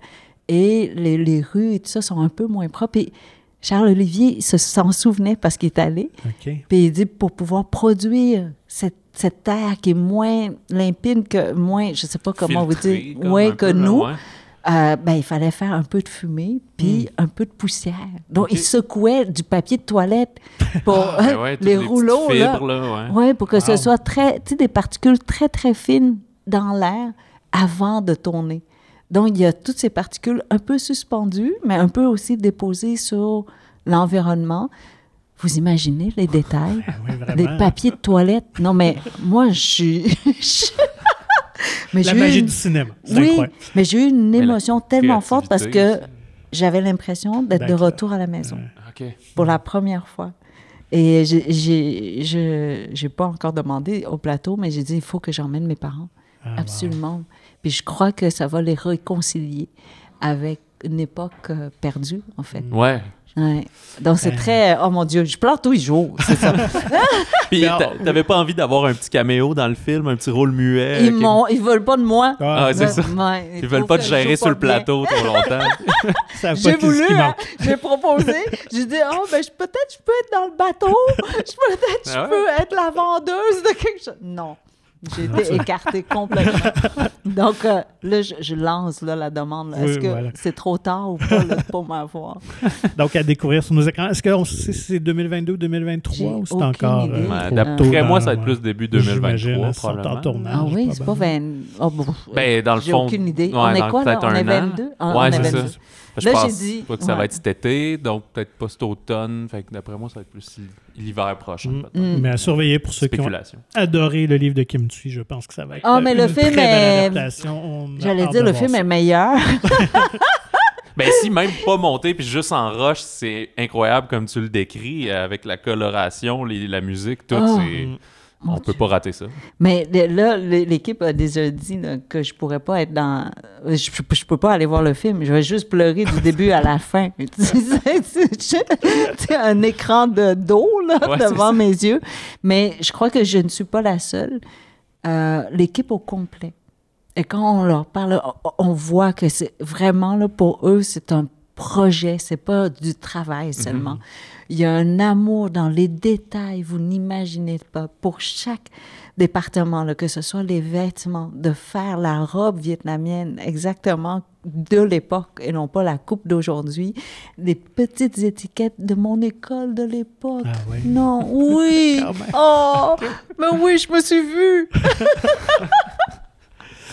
et les, les rues et tout ça sont un peu moins propres. Et Charles-Olivier se- s'en souvenait parce qu'il est allé. Puis il dit pour pouvoir produire cette, cette terre qui est moins limpide que moins, je sais pas comment Filtré, vous dire, moins que nous. ouais. Euh, ben, il fallait faire un peu de fumée puis un peu de poussière. Donc, Ok. il secouait du papier de toilette pour Ah, ben ouais, les petites rouleaux. là. fibres, là, ouais. Oui, pour que ce soit très, tu sais, des particules très, très fines dans l'air avant de tourner. Donc, il y a toutes ces particules un peu suspendues, mais un peu aussi déposées sur l'environnement. Vous imaginez les détails? Oui. Des papiers de toilette. Non, mais moi, je suis... mais La j'ai eu magie une- du cinéma. Oui, incroyable. mais j'ai eu une émotion tellement forte parce que j'avais l'impression d'être de retour à la maison pour la première fois. Et j'ai- j'ai je- j'ai pas encore demandé au plateau, mais j'ai dit, il faut que j'emmène mes parents. Ah, wow. Absolument. Puis je crois que ça va les réconcilier avec une époque euh, perdue, en fait. Ouais. Ouais. Donc, c'est Euh. très... Oh mon Dieu, je pleure tous les jours, c'est ça. Puis t'avais pas envie d'avoir un petit caméo dans le film, un petit rôle muet? Ils, qui- ils veulent pas de moi. Ah, Ah, c'est ça. Ouais, Ils veulent pas te gérer sur le plateau trop longtemps. ça J'ai voulu, hein, j'ai proposé. J'ai dit, oh, ben, je- peut-être je peux être dans le bateau. Je- Peut-être je Ah ouais? peux être la vendeuse de quelque chose. Non. J'ai été écartée complètement. Donc, euh, là, je, je lance là, la demande. Est-ce Oui, que voilà. c'est trop tard ou pas là, pour m'avoir? Donc, à découvrir sur nos écrans. Est-ce qu'on sait si c'est 2022 2023 J'ai ou c'est encore. euh, D'après moi, ça va être plus début J'imagine, 2023, hein, sont en probablement. tournage. Ah oui, c'est pas probablement. 20... Oh, bon, Ben, dans le J'ai fond, aucune idée. ouais, on est quoi, là? On est un an. 22? Ah, ouais, on est c'est 22. ça. Je Là, pense j'ai dit- pas que ça va être cet été, donc peut-être pas cet automne. Fait que d'après moi, ça va être plus l'hiver prochain, Mm. peut-être. Mm. Mais à surveiller pour ceux qui ont adoré le livre de Kim Thuy, je pense que ça va être Ah, mais une le film très belle est- adaptation. J'allais dire, le film ça. est meilleur. Ben si même pas monté puis juste en roche, c'est incroyable comme tu le décris avec la coloration, les- la musique, tout. Oh. c'est- On peut pas rater ça. Mais là, l'équipe a déjà dit là, que je pourrais pas être dans. Je, je, peux pas aller voir le film. Je vais juste pleurer du début à la fin. C'est- un écran de d'eau là, Ouais, devant mes yeux. Mais je crois que je ne suis pas la seule. Euh, l'équipe au complet. Et quand on leur parle, on, on voit que c'est vraiment là pour eux, c'est un projet, c'est pas du travail seulement. Il y a un amour dans les détails, vous n'imaginez pas, pour chaque département, là, que ce soit les vêtements, de faire la robe vietnamienne exactement de l'époque et non pas la coupe d'aujourd'hui, les petites étiquettes de mon école de l'époque. Ah oui. Non, oui. Oh, mais oui, je me suis vue.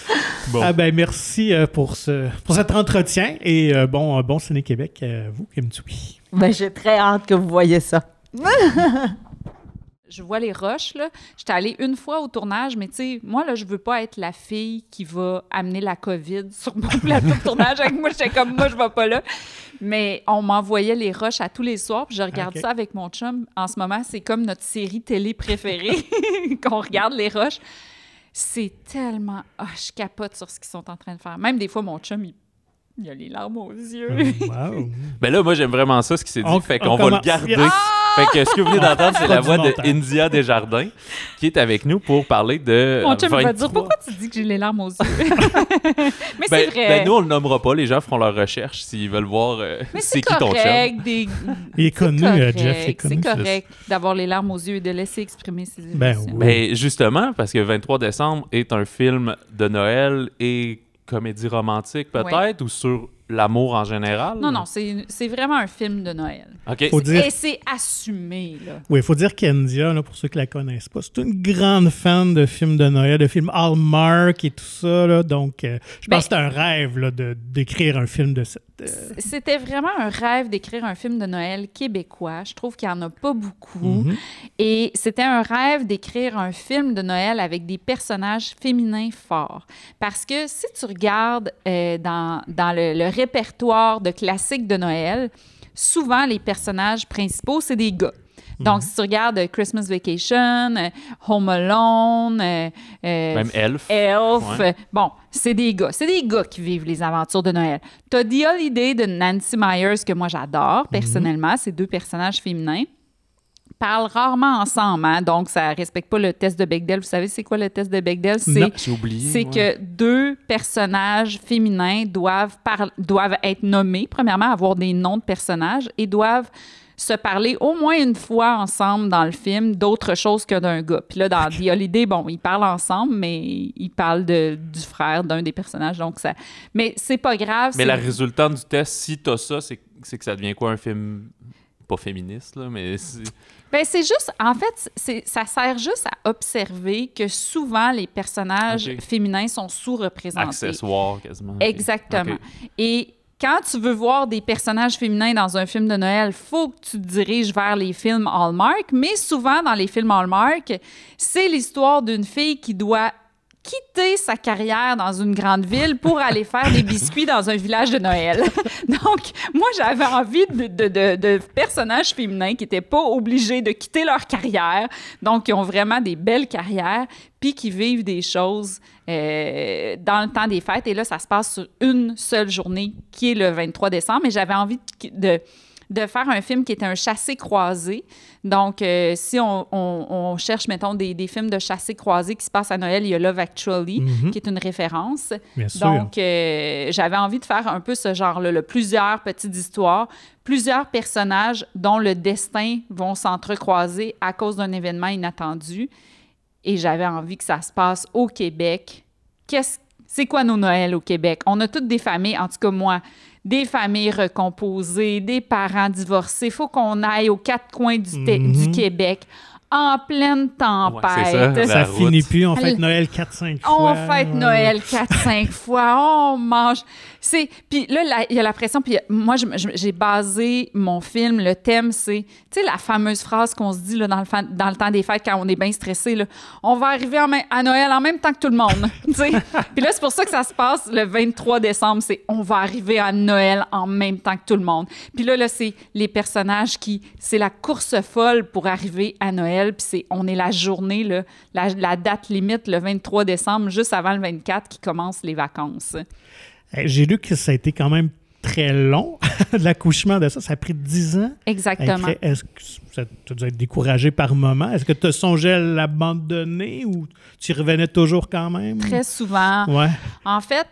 Bon. Ah ben merci euh, pour, ce, pour cet entretien et euh, bon, euh, bon Ciné Québec à vous, Kim Thuy. Ben, j'ai très hâte que vous voyez ça. je vois les roches, là. J'étais allée une fois au tournage, mais tu sais, moi, là, je veux pas être la fille qui va amener la COVID sur mon plateau de tournage avec moi. J'étais comme, moi, je vais pas là. Mais on m'envoyait les roches à tous les soirs, puis je regarde ça avec mon chum. En ce moment, c'est comme notre série télé préférée, qu'on regarde les roches. C'est tellement... Ah, je capote sur ce qu'ils sont en train de faire. Même des fois, mon chum, il, il a les larmes aux yeux. Wow. Ben là, moi, j'aime vraiment ça, ce qui s'est dit. On- fait on qu'on va le garder. Ah! Fait que ce que vous venez d'entendre, c'est la voix de. India Desjardins, qui est avec nous pour parler de. Mon chum, va 23. dire, pourquoi tu dis que j'ai les larmes aux yeux? Mais c'est Ben, vrai. ben, nous, on le nommera pas. Les gens feront leur recherche s'ils veulent voir euh, Mais c'est c'est qui ton chum. Des... Il est c'est connu, euh, correct, Jeff, il est connu. C'est correct d'avoir les larmes aux yeux et de laisser exprimer ses émotions. Ben oui. Ben, justement, parce que 23 décembre est un film de Noël et comédie romantique, peut-être, ou sur l'amour en général. Non, non, c'est c'est vraiment un film de Noël. OK. Faut dire, Et c'est assumé, là. oui, il faut dire qu'India, là, pour ceux qui la connaissent pas, c'est une grande fan de films de Noël, de films Hallmark et tout ça. Là, donc, euh, je pense Ben- que c'est un rêve là, de- d'écrire un film de cette. euh, C'était vraiment un rêve d'écrire un film de Noël québécois. Je trouve qu'il n'y en a pas beaucoup. mhm. Et c'était un rêve d'écrire un film de Noël avec des personnages féminins forts. Parce que si tu regardes euh, dans, dans le, le répertoire de classiques de Noël, souvent les personnages principaux, c'est des gars. Donc, si tu regardes Christmas Vacation, euh, Home Alone, euh, euh, Même Elf. Elf. Ouais. Bon, c'est des gars. C'est des gars qui vivent les aventures de Noël. T'as The Holiday de Nancy Myers, que moi j'adore personnellement. C'est deux personnages féminins. Parlent rarement ensemble, hein, donc ça respecte pas le test de Bechdel. Vous savez, c'est quoi le test de Bechdel? C'est Non. J'ai oublié. c'est que deux personnages féminins doivent, par- doivent être nommés, premièrement, avoir des noms de personnages et doivent se parler au moins une fois ensemble dans le film d'autre chose que d'un gars. Puis là, dans The Holiday, bon, ils parlent ensemble, mais ils parlent de, du frère d'un des personnages. Donc ça... Mais c'est pas grave. Mais la résultante du test, si t'as ça, c'est c'est que ça devient quoi un film pas féministe, là, mais c'est- Ben, c'est juste, en fait, c'est, ça sert juste à observer que souvent les personnages féminins sont sous-représentés. accessoire quasiment. Exactement. Et quand tu veux voir des personnages féminins dans un film de Noël, faut que tu te diriges vers les films Hallmark. Mais souvent, dans les films Hallmark, c'est l'histoire d'une fille qui doit quitter sa carrière dans une grande ville pour aller faire des biscuits dans un village de Noël. Donc, moi, j'avais envie de, de- personnages féminins qui n'étaient pas obligés de quitter leur carrière, donc qui ont vraiment des belles carrières, puis qui vivent des choses euh, dans le temps des fêtes. Et là, ça se passe sur une seule journée, qui est le 23 décembre. Mais j'avais envie de, de faire un film qui était un chassé-croisé. Donc, euh, si on, on- on cherche, mettons, des, des films de chassé-croisé qui se passent à Noël, il y a Love Actually, Mhm. qui est une référence. Bien sûr. Donc, euh, j'avais envie de faire un peu ce genre-là, là. plusieurs petites histoires, plusieurs personnages dont le destin vont s'entrecroiser à cause d'un événement inattendu. Et j'avais envie que ça se passe au Québec. Qu'est-ce c'est quoi nos Noëls au Québec? On a toutes des familles, en tout cas moi, des familles recomposées, des parents divorcés. Il faut qu'on aille aux quatre coins du, Mhm. du Québec en pleine tempête. Ouais, ça. Finit plus. On fête Noël 4-5 On fois. fête Ouais. Noël 4-5 fois, on mange. C'est puis là il y a la pression puis moi j'ai basé mon film le thème c'est tu sais la fameuse phrase qu'on se dit là dans le dans le temps des fêtes quand on est bien stressé là, on va arriver à Noël en même temps que tout le monde. Puis là c'est pour ça que ça se passe le 23 décembre, c'est on va arriver à Noël en même temps que tout le monde. Puis là là c'est les personnages qui c'est la course folle pour arriver à Noël puis c'est on est la journée là, la, date limite le 23 décembre juste avant le 24 qui commencent les vacances. Eh, J'ai lu que ça a été quand même très long, l'accouchement de ça. Ça a pris 10 ans. Exactement. Après, Est-ce que ça tu dû être découragé par moment? Est-ce que tu songeais à l'abandonner ou tu revenais toujours quand même? Très souvent. Ouais. En fait,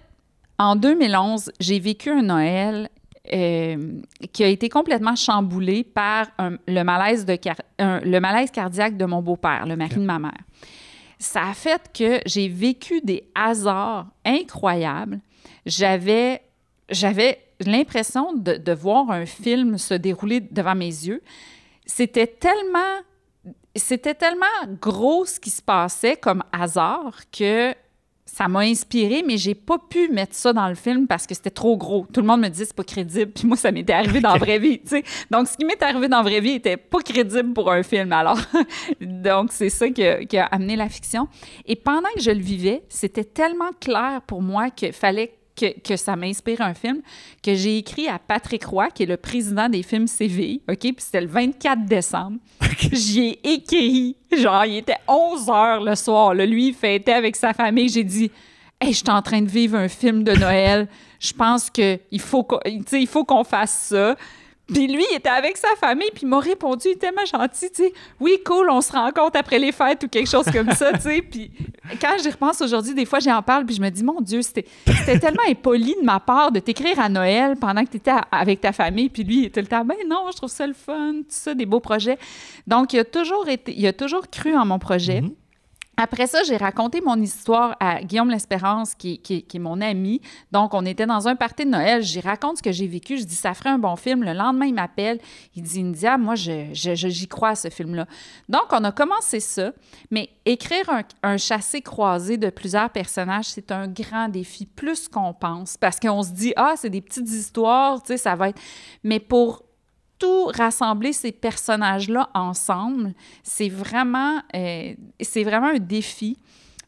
en 2011, j'ai vécu un Noël euh, qui a été complètement chamboulé par un- le, malaise de car- un- le malaise cardiaque de mon beau-père, le mari de ma mère. Ça a fait que j'ai vécu des hasards incroyables. J'avais, j'avais l'impression de, de voir un film se dérouler devant mes yeux. C'était tellement, c'était tellement gros ce qui se passait comme hasard que ça m'a inspiré, mais j'ai pas pu mettre ça dans le film parce que c'était trop gros. Tout le monde me disait c'est pas crédible, puis moi ça m'était arrivé dans la vraie vie, tu sais. Donc ce qui m'est arrivé dans la vraie vie était pas crédible pour un film. Alors donc c'est ça qui a, qui a amené la fiction. Et pendant que je le vivais, c'était tellement clair pour moi qu'il fallait que, que ça m'inspire un film, que j'ai écrit à Patrick Roy, qui est le président des films CVI, OK? Puis c'était le 24 décembre. J'y ai écrit, genre, il était 11 heures le soir. Là. Lui, il fêtait avec sa famille. J'ai dit, hey, je suis en train de vivre un film de Noël. Je pense qu'il faut qu'on il faut qu'on fasse ça. Puis lui, il était avec sa famille, puis il m'a répondu, il tellement gentil, tu sais. Oui, cool, on se rencontre après les fêtes ou quelque chose comme ça, tu sais. Puis quand j'y repense aujourd'hui, des fois, j'en parle, puis je me dis, mon Dieu, c'était tellement impoli de ma part de t'écrire à Noël pendant que tu étais avec ta famille, puis lui, il était le temps, ben non, je trouve ça le fun, tout ça, des beaux projets. Donc, il a toujours été, il a toujours cru en mon projet. Mhm. Après ça, j'ai raconté mon histoire à Guillaume L'Espérance, qui, est mon ami. Donc, on était dans un party de Noël. J'y raconte ce que j'ai vécu. Je dis, ça ferait un bon film. Le lendemain, il m'appelle. Il dit, India, moi, je, je- j'y crois à ce film-là. Donc, on a commencé ça. Mais écrire un, un chassé-croisé de plusieurs personnages, c'est un grand défi, plus qu'on pense. Parce qu'on se dit, ah, c'est des petites histoires, tu sais, ça va être. Mais pour tout rassembler ces personnages-là ensemble, c'est vraiment, euh, c'est vraiment un défi.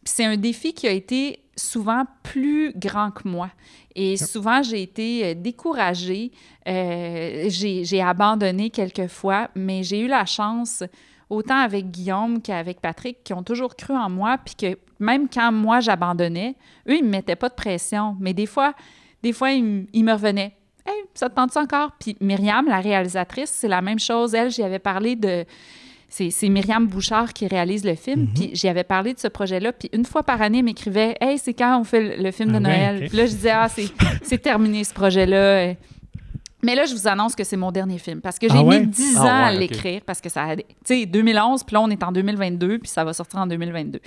C'est un défi qui a été souvent plus grand que moi. Et souvent, j'ai été euh, découragée. Euh, j'ai j'ai abandonné quelquefois, mais j'ai eu la chance, autant avec Guillaume qu'avec Patrick, qui ont toujours cru en moi, puis que même quand moi, j'abandonnais, eux, ils ne me mettaient pas de pression. Mais des fois, des fois ils, ils me revenaient. Hey, ça te tente encore? Puis Myriam, la réalisatrice, c'est la même chose. Elle, j'y avais parlé de. C'est Myriam Bouchard qui réalise le film. Puis j'y avais parlé de ce projet-là. Puis une fois par année, elle m'écrivait Hey, c'est quand on fait le, le film de Ah Noël? Puis là, je disais Ah, c'est terminé ce projet-là. Mais là, je vous annonce que c'est mon dernier film parce que j'ai Ah ouais? mis 10 Ah ans à ouais, l'écrire parce que ça a. Tu sais, 2011, puis là, on est en 2022, puis ça va sortir en 2022.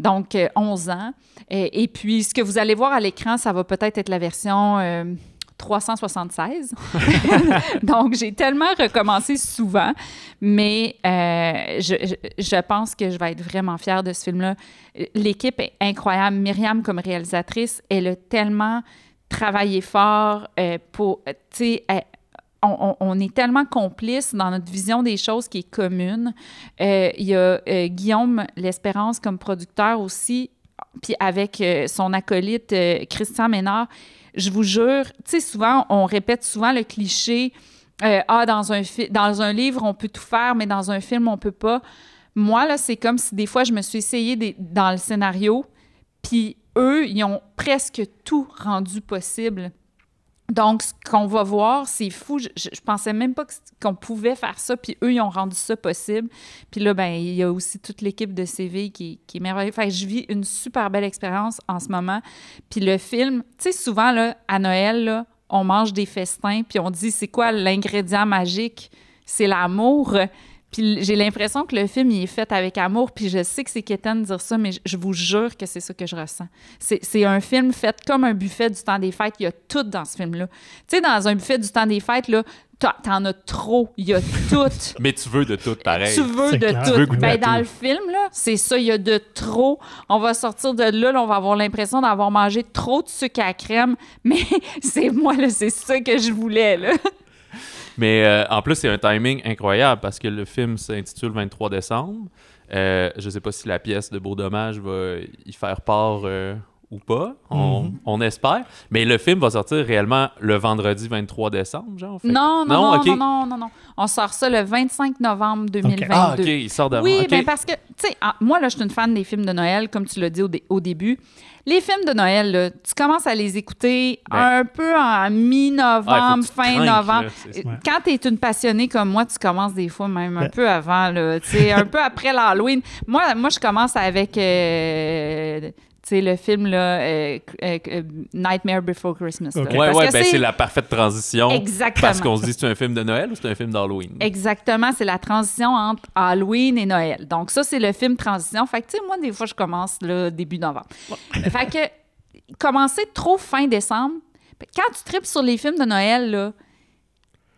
Donc, euh, 11 ans. Et, et puis, ce que vous allez voir à l'écran, ça va peut-être être la version euh, 376. Donc, j'ai tellement recommencé souvent, mais euh, je, je- pense que je vais être vraiment fière de ce film-là. L'équipe est incroyable. Myriam, comme réalisatrice, elle a tellement travaillé fort euh, pour, tu sais, on, on- est tellement complices dans notre vision des choses qui est commune. Euh, Il y a Guillaume L'Espérance comme producteur aussi puis avec son acolyte Christian Ménard, je vous jure, tu sais, souvent, on répète souvent le cliché euh, Ah, dans un, dans un livre, on peut tout faire, mais dans un film, on peut pas. Moi, là, c'est comme si des fois, je me suis essayée dans le scénario, puis eux, ils ont presque tout rendu possible. Donc, ce qu'on va voir, c'est fou. Je, je, pensais même pas qu'on pouvait faire ça, puis eux, ils ont rendu ça possible. Puis là, ben, il y a aussi toute l'équipe de CV qui, est merveilleuse. Fait je vis une super belle expérience en ce moment. Puis le film, tu sais, souvent, là, à Noël, on mange des festins, puis on dit, c'est quoi l'ingrédient magique? C'est l'amour. Puis j'ai l'impression que le film, il est fait avec amour. Puis je sais que c'est quétaine de dire ça, mais je, vous jure que c'est ça que je ressens. C'est c'est un film fait comme un buffet du temps des fêtes. Il y a tout dans ce film-là. Tu sais, dans un buffet du temps des fêtes, là, t'en as trop. Il y a tout. Mais tu veux de tout pareil. Tu veux de clair. tout. Veux Ben, dans tout. le film, là, c'est ça, il y a de trop. On va sortir de là, là, on va avoir l'impression d'avoir mangé trop de sucre à crème. Mais c'est moi, là, c'est ça que je voulais. Là. Mais euh, en plus, c'est un timing incroyable parce que le film s'intitule 23 décembre. Euh, je sais pas si la pièce de Beau Dommage va y faire part euh, ou pas. On, Mhm. on espère. Mais le film va sortir réellement le vendredi 23 décembre, genre. fait Non, non, non, non, non, non, non. On sort ça le 25 novembre 2022. Ah, ok, il sort d'avant. Oui, ok. ben parce que, tu sais, ah, moi, là, je suis une fan des films de Noël, comme tu l'as dit au, dé- au début. Les films de Noël, là, tu commences à les écouter Ben. un peu en Ah, mi-novembre, tu fin trinques, novembre. là. Quand tu es une passionnée comme moi, tu commences des fois même un Ben. peu avant, là, tu sais, un peu après l'Halloween. Moi, moi, je commence avec euh, sais, le film là, euh, euh, euh, Nightmare Before Christmas. là. Ok. Ouais, Parce ouais, que ben c'est la parfaite transition. Exactement. Parce qu'on se dit, c'est un film de Noël ou c'est un film d'Halloween? Exactement, c'est la transition entre Halloween et Noël. Donc ça, c'est le film transition. Fait que, tu sais, moi, des fois, je commence là, début novembre. fait que, commencer trop fin décembre, quand tu tripes sur les films de Noël, là,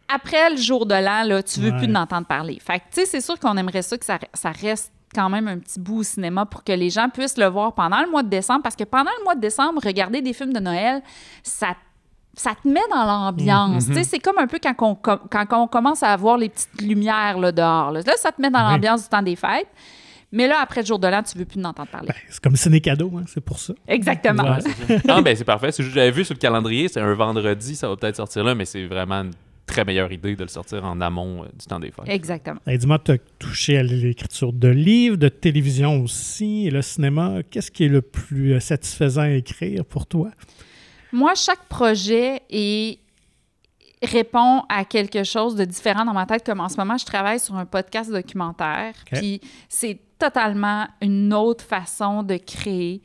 après le jour de l'an, là, tu veux Ouais. plus d'entendre parler. Fait que, tu sais, c'est sûr qu'on aimerait ça que ça, ça reste quand même un petit bout au cinéma pour que les gens puissent le voir pendant le mois de décembre. Parce que pendant le mois de décembre, regarder des films de Noël, ça ça te met dans l'ambiance. Mhm. Tu sais, C'est comme un peu quand on, quand on commence à avoir les petites lumières là, dehors. Là, Là, ça te met dans Oui. l'ambiance du temps des fêtes. Mais là, après le jour de l'an, tu veux plus d'entendre parler. Ben, c'est comme ciné cadeau, hein, c'est pour ça. Exactement. Ouais. Ah, ben c'est parfait. C'est juste que j'avais vu sur le calendrier, c'est un vendredi, ça va peut-être sortir là, mais c'est vraiment une très meilleure idée de le sortir en amont euh, du temps des fêtes. Exactement. Ben, Dis-moi, tu as touché à l'écriture de livres, de télévision aussi, et le cinéma. Qu'est-ce qui est le plus euh, satisfaisant à écrire pour toi? Moi, chaque projet est répond à quelque chose de différent dans ma tête. Comme en ce moment, je travaille sur un podcast documentaire. Puis c'est totalement une autre façon de créer.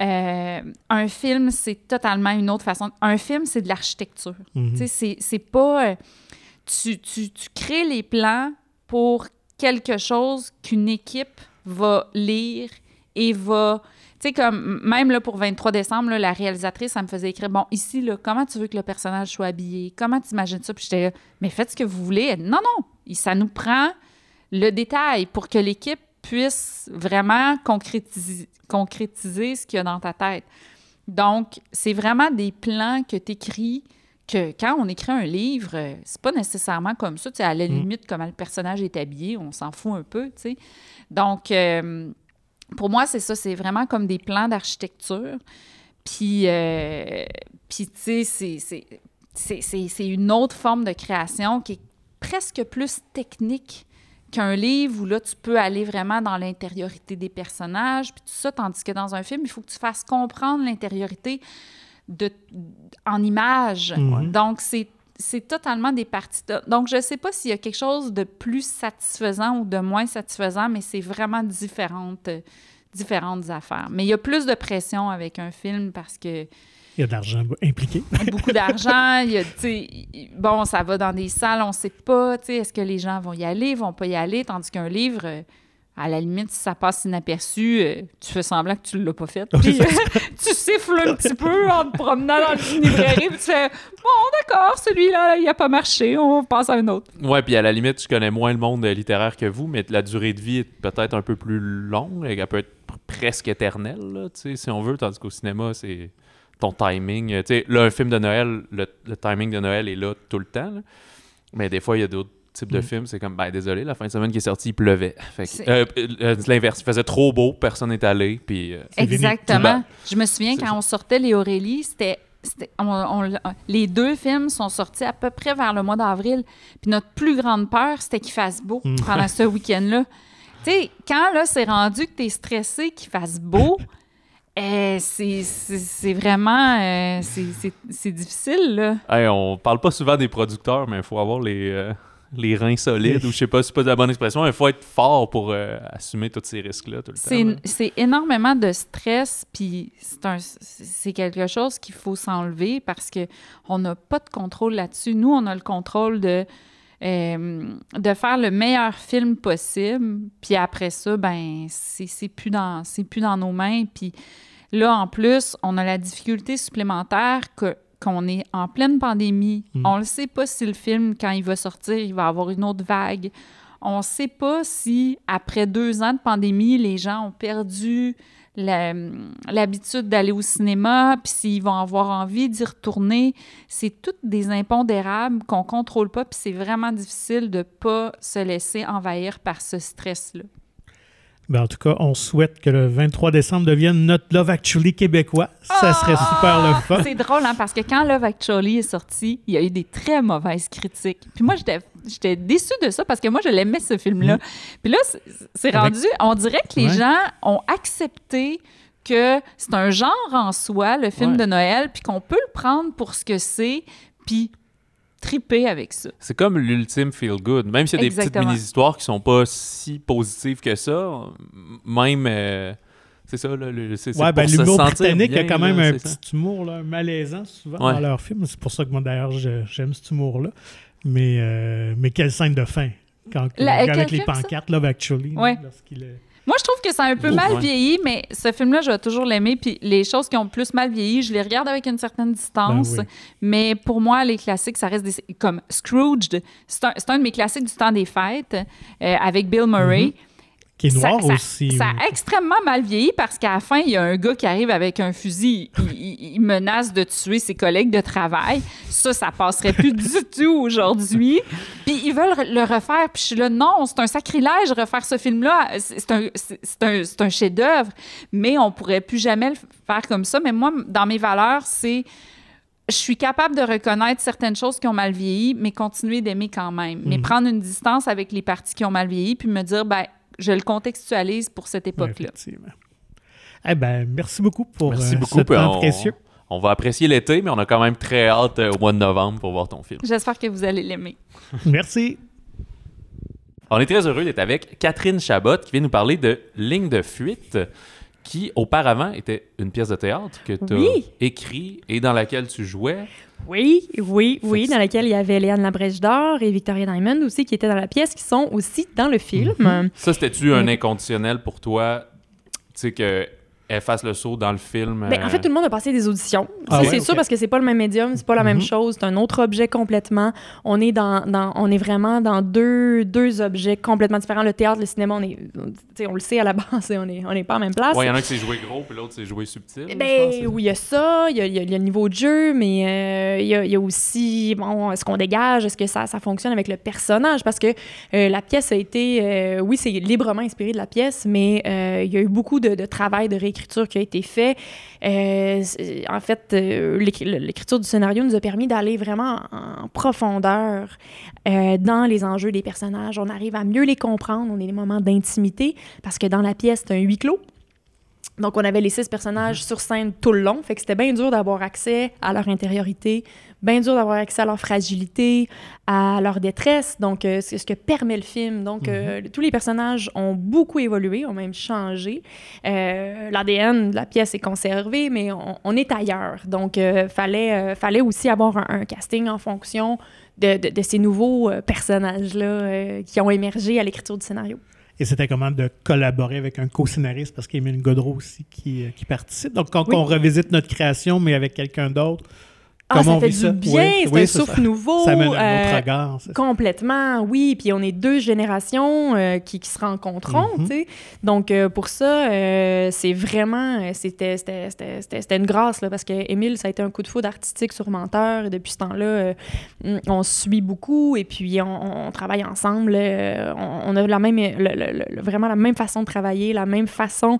Euh, un film, c'est totalement une autre façon. Un film, c'est de l'architecture. Tu sais, c'est- pas. euh, tu, tu- tu crées les plans pour quelque chose qu'une équipe va lire et va. Tu sais, comme même là, pour 23 décembre, là, la réalisatrice, ça me faisait écrire Bon, ici, là, comment tu veux que le personnage soit habillé? Comment tu imagines ça? Puis j'étais là, Mais faites ce que vous voulez. Elle Non, non, ça nous prend le détail pour que l'équipe puisse vraiment concrétiser, concrétiser ce qu'il y a dans ta tête. Donc, c'est vraiment des plans que tu écris que quand on écrit un livre, euh, c'est pas nécessairement comme ça. Tu sais, à la Mm. limite, comment le personnage est habillé, on s'en fout un peu, tu sais. Donc, euh, pour moi, c'est ça. C'est vraiment comme des plans d'architecture. Puis, euh, puis tu sais, c'est une autre forme de création qui est presque plus technique qu'un livre où là, tu peux aller vraiment dans l'intériorité des personnages, puis tout ça, tandis que dans un film, il faut que tu fasses comprendre l'intériorité de, en images. Donc, c'est c'est totalement des parties. de- Donc, je ne sais pas s'il y a quelque chose de plus satisfaisant ou de moins satisfaisant, mais c'est vraiment différentes, différentes affaires. Mais il y a plus de pression avec un film parce que Il y a de l'argent impliqué. beaucoup d'argent. Il y a, tu sais, il- bon, ça va dans des salles, on ne sait pas. tu sais, Est-ce que les gens vont y aller, vont pas y aller? Tandis qu'un livre, euh, à la limite, si ça passe inaperçu, euh, tu fais semblant que tu ne l'as pas fait. Puis, euh, tu siffles un petit peu en te promenant dans une librairie, puis tu fais Bon, d'accord, celui-là, il n'a pas marché, on passe à un autre. Ouais, puis à la limite, je connais moins le monde littéraire que vous, mais la durée de vie est peut-être un peu plus longue, elle peut être pr- presque éternelle, là, tu si on veut, tandis qu'au cinéma, c'est ton timing. euh, Tu sais, là, un film de Noël, le, le timing de Noël est là tout le temps, là. mais des fois, il y a d'autres. Tu type de Mm. film, c'est comme, ben désolé, la fin de semaine qui est sortie, il pleuvait. Euh, euh, l'inverse, il faisait trop beau, personne n'est allé, puis euh. Exactement. Je me souviens quand on sortait les Aurélie, c'était. c'était- on- on- les deux films sont sortis à peu près vers le mois d'avril. Puis notre plus grande peur, c'était qu'il fasse beau Mm. pendant ce week-end-là. Tu sais, quand là, c'est rendu que tu es stressé qu'il fasse beau, euh, c'est vraiment. euh, c'est- difficile, là. hey, on parle pas souvent des producteurs, mais il faut avoir les, euh, les reins solides, ou je sais pas si c'est pas la bonne expression, mais il faut être fort pour euh, assumer tous ces risques-là tout le temps. C'est là. c'est énormément de stress, puis c'est un- c'est quelque chose qu'il faut s'enlever parce que on n'a pas de contrôle là-dessus. Nous, on a le contrôle de, euh, de faire le meilleur film possible, puis après ça, ben c'est plus, dans- c'est plus dans nos mains. Puis là, en plus, on a la difficulté supplémentaire que qu'on est en pleine pandémie. Mm. On ne sait pas si le film, quand il va sortir, il va avoir une autre vague. On ne sait pas si, après deux ans de pandémie, les gens ont perdu l'habitude d'aller au cinéma, puis s'ils vont avoir envie d'y retourner. C'est toutes des impondérables qu'on contrôle pas, puis c'est vraiment difficile de pas se laisser envahir par ce stress-là. Ben, en tout cas, on souhaite que le 23 décembre devienne notre Love Actually québécois. Ça serait super le fun. C'est drôle, hein, parce que quand Love Actually est sorti, il y a eu des très mauvaises critiques. Puis moi, j'étais déçue de ça parce que moi, je l'aimais, ce film-là. Puis là, c'est- rendu... On dirait que les Ouais. gens ont accepté que c'est un genre en soi, le film Ouais. de Noël, puis qu'on peut le prendre pour ce que c'est, puis triper avec ça. C'est comme l'ultime feel good. Même s'il y a des petites mini-histoires qui sont pas si positives que ça, même. euh, c'est ça, là. le- Ouais, ben, pour se l'humour sentir britannique a bien, quand même là, un ça. petit humour, là, malaisant souvent Ouais. dans leurs films. C'est pour ça que moi, d'ailleurs, j'aime cet humour-là. Mais, euh, mais quelle scène de fin! Quand, La- avec les film, ça? pancartes, Love Actually. Ouais. lorsqu'il est- Moi, je trouve que c'est un peu Oh, mal ouais. vieilli, mais ce film-là, je vais toujours l'aimer. Puis les choses qui ont plus mal vieilli, je les regarde avec une certaine distance. Ben oui. Mais pour moi, les classiques, ça reste des... comme Scrooged. C'est un, un de mes classiques du temps des fêtes euh, avec Bill Murray. Mhm. Qui est noir ça, ça- aussi. Ça a extrêmement mal vieilli parce qu'à la fin, il y a un gars qui arrive avec un fusil. Il, menace de tuer ses collègues de travail. Ça, ça passerait plus du tout aujourd'hui. Puis ils veulent le refaire. Puis je suis là, non, c'est un sacrilège refaire ce film-là. C'est un, un, un chef-d'œuvre. Mais on pourrait plus jamais le faire comme ça. Mais moi, dans mes valeurs, c'est je suis capable de reconnaître certaines choses qui ont mal vieilli, mais continuer d'aimer quand même. Mais Mhm. prendre une distance avec les parties qui ont mal vieilli, puis me dire, ben, je le contextualise pour cette époque-là. effectivement. Eh ben, merci beaucoup pour Merci euh, beaucoup. ce temps on, précieux. on va apprécier l'été, mais on a quand même très hâte euh, au mois de novembre pour voir ton film. J'espère que vous allez l'aimer. Merci. On est très heureux d'être avec Catherine Chabot qui vient nous parler de Ligne de fuite qui auparavant était une pièce de théâtre que tu as Oui. et dans laquelle tu jouais. Oui, oui, oui, que dans laquelle il y avait Léane Labrèche d'Or et Victoria Diamond aussi qui étaient dans la pièce, qui sont aussi dans le film. Ça, c'était-tu un inconditionnel pour toi, tu sais, qu'elle fasse le saut dans le film? Ben, en euh, fait, tout le monde a passé des auditions. Ah Ça, ouais, c'est sûr parce que c'est pas le même médium, c'est pas la même Mhm. chose, c'est un autre objet complètement. On est dans, dans- on est vraiment dans deux, deux objets complètement différents. Le théâtre, le cinéma, on est, on le sait à la base, on est, on n'est pas en même place. Ouais, il y en a qui s'est joué gros, puis l'autre s'est joué subtil. je pense, Ben oui, il y a ça, il y a, il y a- il y a le niveau de jeu, mais euh, il y, a, il y a aussi, bon, est-ce qu'on dégage, est-ce que ça, ça fonctionne avec le personnage? Parce que euh, la pièce a été, euh, oui, c'est librement inspiré de la pièce, mais euh, il y a eu beaucoup de, de travail de réécriture qui a été fait. Euh, en fait, euh, l'écri- l'écriture du scénario nous a permis d'aller vraiment en profondeur euh, dans les enjeux des personnages. On arrive à mieux les comprendre, on a des moments d'intimité, parce que dans la pièce, c'est un huis clos. Donc, on avait les six personnages sur scène tout le long. Fait que c'était bien dur d'avoir accès à leur intériorité, bien dur d'avoir accès à leur fragilité, à leur détresse. Donc, euh, c'est ce que permet le film. Donc, euh, tous les personnages ont beaucoup évolué, ont même changé. Euh, L'ADN de la pièce est conservé, mais on, on est ailleurs. Donc, fallait, fallait aussi avoir un, un casting en fonction de, de- de ces nouveaux personnages-là qui ont émergé à l'écriture du scénario. Et c'était comment de collaborer avec un co-scénariste parce qu'Émile Godreau aussi qui, euh, qui participe. Donc, quand Oui. on revisite notre création, mais avec quelqu'un d'autre, Ah, ça on fait du ça? bien, Oui, c'est oui, un souffle ça. nouveau. Ça amène un euh, autre regard. ça. Complètement, oui. Puis on est deux générations euh, qui, qui se rencontreront, Mhm. tu sais. Donc euh, pour ça, euh, c'est vraiment, euh, c'était, une grâce, là, parce que Émile, ça a été un coup de foudre artistique sur Menteur. Et depuis ce temps-là, euh, on se suit beaucoup et puis on, on travaille ensemble. euh, on, on a la même, le- le- le- vraiment la même façon de travailler, la même façon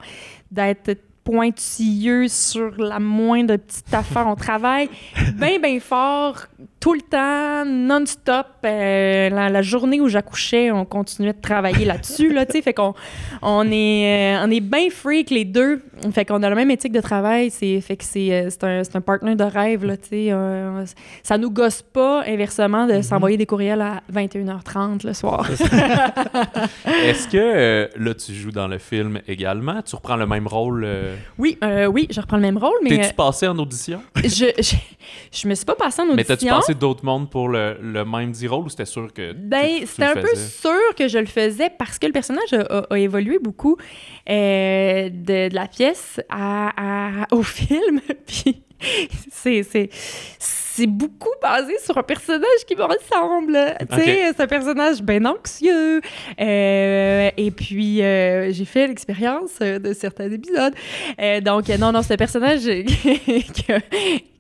d'être pointilleux sur la moindre petite affaire. On travaille bien, bien fort, tout le temps, non-stop. Euh, la, la journée où j'accouchais, on continuait de travailler là-dessus, là. Fait qu'on on est, euh, on est bien freak, les deux. Fait qu'on a la même éthique de travail. C'est, fait que c'est, euh, c'est un, c'est un partner de rêve, là. Euh, ça nous gosse pas, inversement, de s'envoyer des courriels à 21h30 le soir. Est-ce que là, tu joues dans le film également? Tu reprends le même rôle? Oui, oui, je reprends le même rôle, mais T'es-tu passé en audition? je, je, je me suis pas passée en audition. Mais t'as-tu passé d'autres mondes pour le, le même dit rôle ou c'était sûr que Ben, c'était un peu sûr que je le faisais parce que le personnage a, a- a évolué beaucoup euh, de, de la pièce à, à- au film. Puis c'est, beaucoup basé sur un personnage qui me ressemble. Tu sais, c'est un personnage bien anxieux. Euh, et puis, euh, j'ai fait l'expérience euh, de certains épisodes. Euh, donc, non, non, c'est un personnage qui a,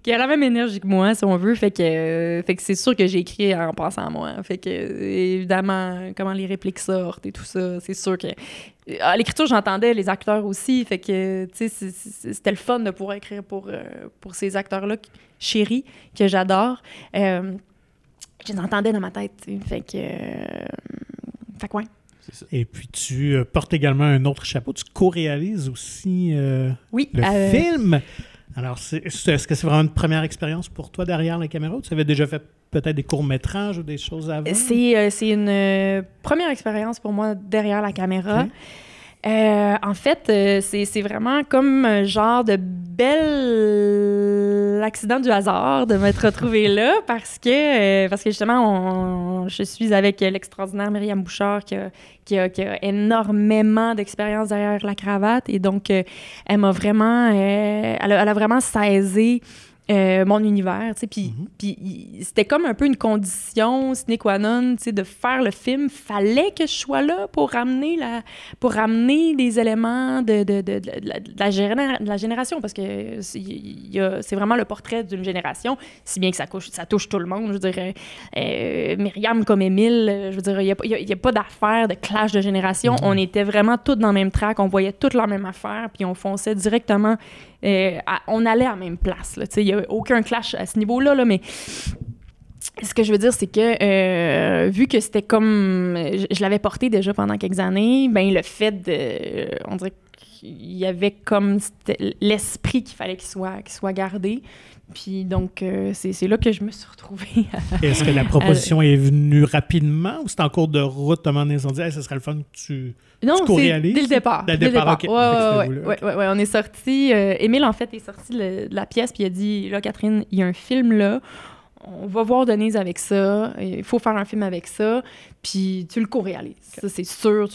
qui a la même énergie que moi, si on veut. Fait que, fait que c'est sûr que j'ai écrit en pensant à moi. Fait que, évidemment, comment les répliques sortent et tout ça, c'est sûr que. À l'écriture, j'entendais les acteurs aussi. Fait que, tu sais, c'était le fun de pouvoir écrire pour, euh, pour ces acteurs-là, chéris, que j'adore. Euh, je les entendais dans ma tête. Fait que. euh, fait que, ouais. C'est ça. Et puis, tu euh, portes également un autre chapeau. Tu co-réalises aussi euh, Oui. le euh, film. Alors, est-ce que c'est vraiment une première expérience pour toi derrière la caméra ou tu avais déjà fait peut-être des courts-métrages ou des choses avant? C'est euh, c'est une euh, première expérience pour moi derrière la caméra. Euh, en fait, euh, c'est c'est vraiment comme un genre de bel accident du hasard de m'être retrouvée là parce que, euh, parce que justement, on- je suis avec l'extraordinaire Myriam Bouchard qui a, qui a- qui a énormément d'expérience derrière la cravate et donc elle m'a vraiment, elle, a, elle a vraiment saisi euh, mon univers, tu sais, puis Mhm. c'était comme un peu une condition sine qua non, tu sais, de faire le film. Fallait que je sois là pour ramener la, pour ramener des éléments de, de, de, de la, génération, parce que c'est vraiment le portrait d'une génération, si bien que ça, couche, ça touche tout le monde. Je veux dire, euh, Myriam comme Émile, je veux dire, il n'y a, pas- il y a- il y a pas d'affaire de clash de génération. On était vraiment toutes dans le même track, on voyait toutes la même affaire, puis on fonçait directement, euh, on allait à la même place. Il n'y a aucun clash à ce niveau-là, là, mais ce que je veux dire, c'est que euh, vu que c'était comme. Je, je l'avais porté déjà pendant quelques années, ben le fait de. on dirait qu'il y avait comme l'esprit qu'il fallait qu'il soit, qu'il soit gardé. Puis donc, euh, c'est là que je me suis retrouvée. Est-ce que la proposition est venue rapidement ou c'est en cours de route? Donné, ils se sont dit, Hey, ce serait le fun que tu. Non, Tu c'est co-réalises? dès le départ. Dès le Dès le départ, départ. ok. Ouais, ouais, ouais. On est sorti. euh, Émile, en fait, est sorti de la pièce puis il a dit Là, Catherine, il y a un film là. On va voir Denise avec ça. Il faut faire un film avec ça. Puis tu le co-réalises. Ça, c'est sûr.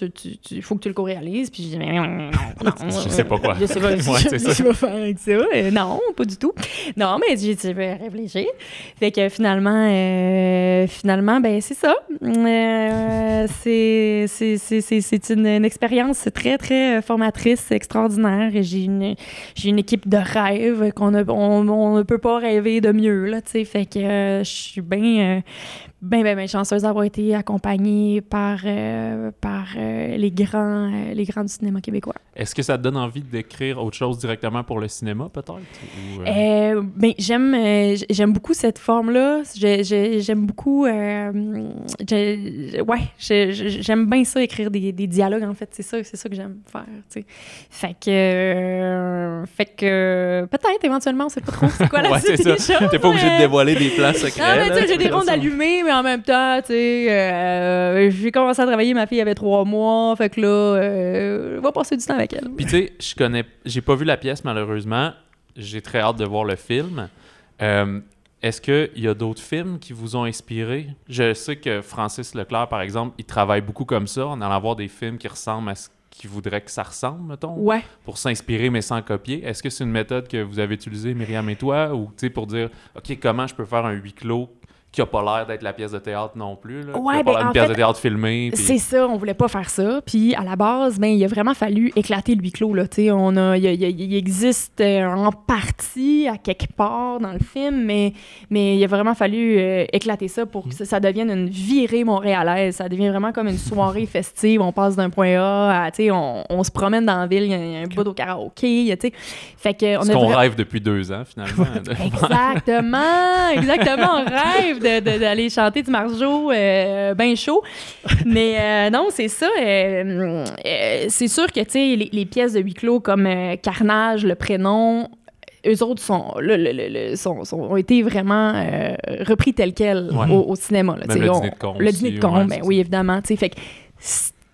Il faut que tu le co-réalises. Puis j'ai dit Mais non, non, non, Je sais pas quoi. Je sais pas, Ouais, je- je ça. vais faire avec ça. Euh, non, pas du tout. Non, mais j'ai Je réfléchir. Fait que finalement, euh, finalement, ben c'est ça. Euh, c'est une, expérience très, très formatrice, extraordinaire. J'ai une, une équipe de rêve qu'on ne on, on ne peut pas rêver de mieux. Là, fait que euh, je suis bien bien, bien, bien chanceuse d'avoir été accompagnée par, euh, par euh, les, grands, euh, les grands du cinéma québécois. Est-ce que ça te donne envie d'écrire autre chose directement pour le cinéma, peut-être? Ben, j'aime, j'aime beaucoup cette forme-là. J'ai- j'ai- J'aime beaucoup. ouais, j'ai- j'ai- j'aime bien ça, écrire des, des dialogues, en fait. C'est ça, c'est ça que j'aime faire. tu sais. Fait que. fait que. Peut-être, éventuellement, on sait pas trop c'est quoi la ouais, c'est suite des ça. choses, T'es pas obligé de dévoiler des plans secrets. j'ai des rondes allumées, mais en même temps, tu sais, euh, j'ai commencé à travailler, ma fille avait trois mois, fait que là, euh, on va passer du temps avec elle. Puis tu sais, je connais, j'ai pas vu la pièce malheureusement. J'ai très hâte de voir le film. Euh, Est-ce qu'il y a d'autres films qui vous ont inspiré? Je sais que Francis Leclerc, par exemple, il travaille beaucoup comme ça, en allant voir des films qui ressemblent à ce qui voudrait que ça ressemble, mettons, Ouais. pour s'inspirer mais sans copier. Est-ce que c'est une méthode que vous avez utilisée, Myriam et toi, ou tu sais, pour dire, OK, comment je peux faire un huis clos qui a pas l'air d'être la pièce de théâtre non plus, là, Ouais, pas ben, en pièce fait, de théâtre filmée. puis- C'est ça, on voulait pas faire ça. Puis à la base, ben, il a vraiment fallu éclater le huis clos. Là, tu sais. on a, il, existe euh, en partie à quelque part dans le film, mais, mais il a vraiment fallu euh, éclater ça pour que ça, ça devienne une virée montréalaise. Ça devient vraiment comme une soirée festive. On passe d'un point A à, tu sais, on, on se promène dans la ville, il y a, il y a un bout au karaoké. il y a, tu sais. Fait que on Ce a qu'on vra- rêve depuis deux ans, finalement. Exactement, exactement. On rêve d'aller chanter du Marjo euh, bien chaud. Mais euh, non, c'est ça. euh, euh, c'est sûr que, tu sais, les, les pièces de huis clos comme Carnage, le prénom, eux autres sont, le- le- le- sont- sont- ont été vraiment euh, repris tels quels Ouais. au, au cinéma. là, Même le On- dîner de con Le dîner de con, ouais, ben oui, évidemment. tu sais. Fait que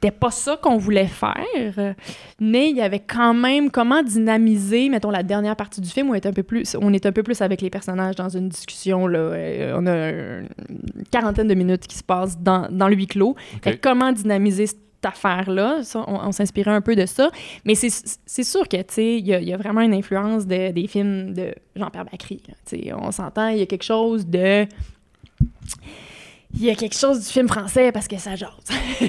c'était pas ça qu'on voulait faire, mais il y avait quand même comment dynamiser, mettons, la dernière partie du film où on est un peu plus, on est un peu plus avec les personnages dans une discussion. Là, euh, on a une quarantaine de minutes qui se passent dans, dans le huis clos. Fait que comment dynamiser cette affaire-là, on, on s'inspirait un peu de ça. Mais c'est sûr que, tu sais, il y, a- il y a vraiment une influence de- des films de Jean-Pierre Bacry. là. On s'entend, il y a quelque chose de... Il y a quelque chose du film français parce que ça jase.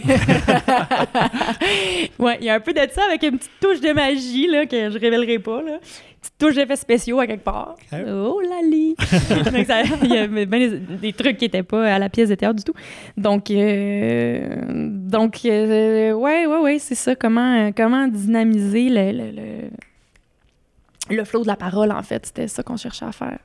ouais, il y a un peu de ça avec une petite touche de magie là, que je révélerai pas. Là. Petite touche d'effets spéciaux à quelque part. Ok. Oh lali! Il y avait bien des, des trucs qui n'étaient pas à la pièce de théâtre du tout. Donc, euh, donc euh, ouais, ouais, ouais, c'est ça. Comment, euh, comment dynamiser le, le, le, le flow de la parole, en fait. C'était ça qu'on cherchait à faire.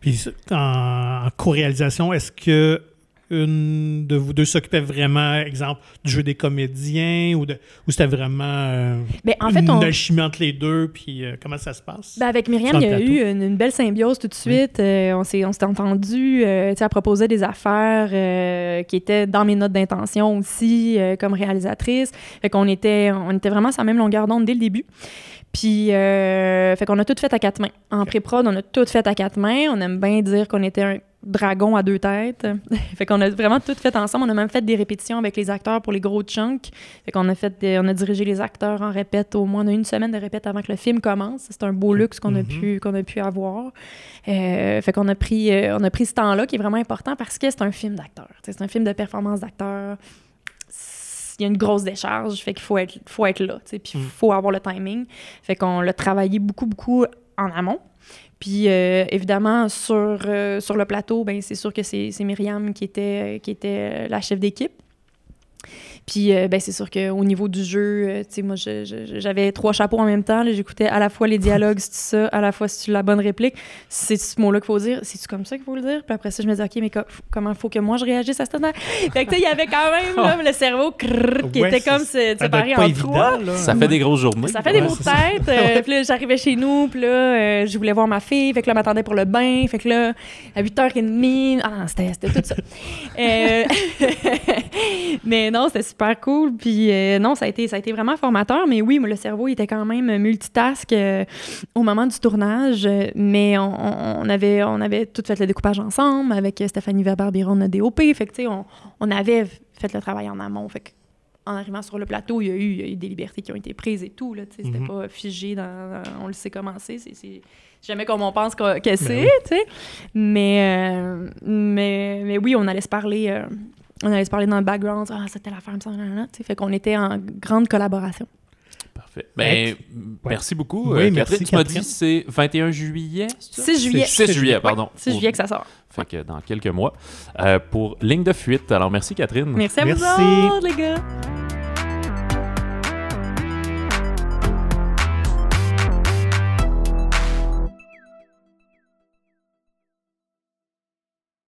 Puis en, en co-réalisation, est-ce que une de vous deux s'occupait vraiment, exemple, du jeu des comédiens ou, de, ou c'était vraiment euh, Ben, en une fait, on, alchimie entre les deux, puis euh, comment ça se passe? Ben, avec Myriam, il y a eu une, une belle symbiose tout de suite. Euh, on s'est on s'est entendu. Euh, elle proposait des affaires euh, qui étaient dans mes notes d'intention aussi, comme réalisatrice. Fait qu'on était, on était vraiment sur la même longueur d'onde dès le début. Puis, euh, fait qu'on a tout fait à quatre mains. En pré-prod, on a tout fait à quatre mains. On aime bien dire qu'on était un dragon à deux têtes. fait qu'on a vraiment tout fait ensemble. On a même fait des répétitions avec les acteurs pour les gros chunks. Fait qu'on a fait, des- on a dirigé les acteurs en répète au moins. On a une semaine de répète avant que le film commence. C'est un beau luxe qu'on a Mhm. pu, qu'on a pu avoir. Euh, fait qu'on a pris, euh, on a pris ce temps-là qui est vraiment important parce que c'est un film d'acteur. C'est un film de performance d'acteur. Il y a une grosse décharge, fait qu'il faut être, faut être là, puis il Mm. faut avoir le timing. Fait qu'on l'a travaillé beaucoup, beaucoup en amont. Puis euh, évidemment, sur, euh, sur le plateau, ben, c'est sûr que c'est Myriam qui était, qui était la chef d'équipe. Puis euh, ben, c'est sûr qu'au niveau du jeu, euh, tu sais, moi, je- je- j'avais trois chapeaux en même temps. là. J'écoutais à la fois les dialogues, c'est ça, à la fois c'est la bonne réplique? C'est ce mot-là qu'il faut dire. C'est-tu comme ça qu'il faut le dire? Puis après ça, je me disais, OK, mais co- comment faut que moi je réagisse à cette affaire? Fait que tu sais, il y avait quand même là, le cerveau crrr, qui Ouais, était comme séparé en évident, trois. là. Ça fait des grosses journées. Ça fait des Ouais, mots de tête. Euh, puis là, j'arrivais chez nous, puis là, euh, je voulais voir ma fille. Fait que là, elle m'attendait pour le bain. Fait que là, à 8h30, ah non, c'était c'était tout ça. Euh, mais non, c'était super cool. Puis euh, non, ça a, été, ça a été vraiment formateur. Mais oui, moi, le cerveau il était quand même multitask euh, au moment du tournage. Euh, Mais on, avait, on avait tout fait le découpage ensemble avec euh, Stéphanie Weber-Biron, notre DOP. Fait que, tu sais, on, on avait fait le travail en amont. Fait que en arrivant sur le plateau, il y a eu, il y a eu des libertés qui ont été prises et tout. Là, C'était Mhm. pas figé dans, On le sait comment c'est. jamais comme on pense que, que c'est. oui. tu sais. Mais, euh, mais, mais oui, on allait se parler. euh, on allait se parler dans le background. Ah, c'était l'affaire, sais. Fait qu'on était en grande collaboration. Parfait. Ben, Ouais. merci beaucoup, Oui, euh, merci, Catherine. Tu m'as dit c'est 21 juillet? c'est ça? 6 juillet. 6 juillet, pardon. 6 juillet que ça sort. Fait que dans quelques mois. Euh, pour Ligne de fuite. Alors, merci, Catherine. Merci à Merci. vous autres, les gars.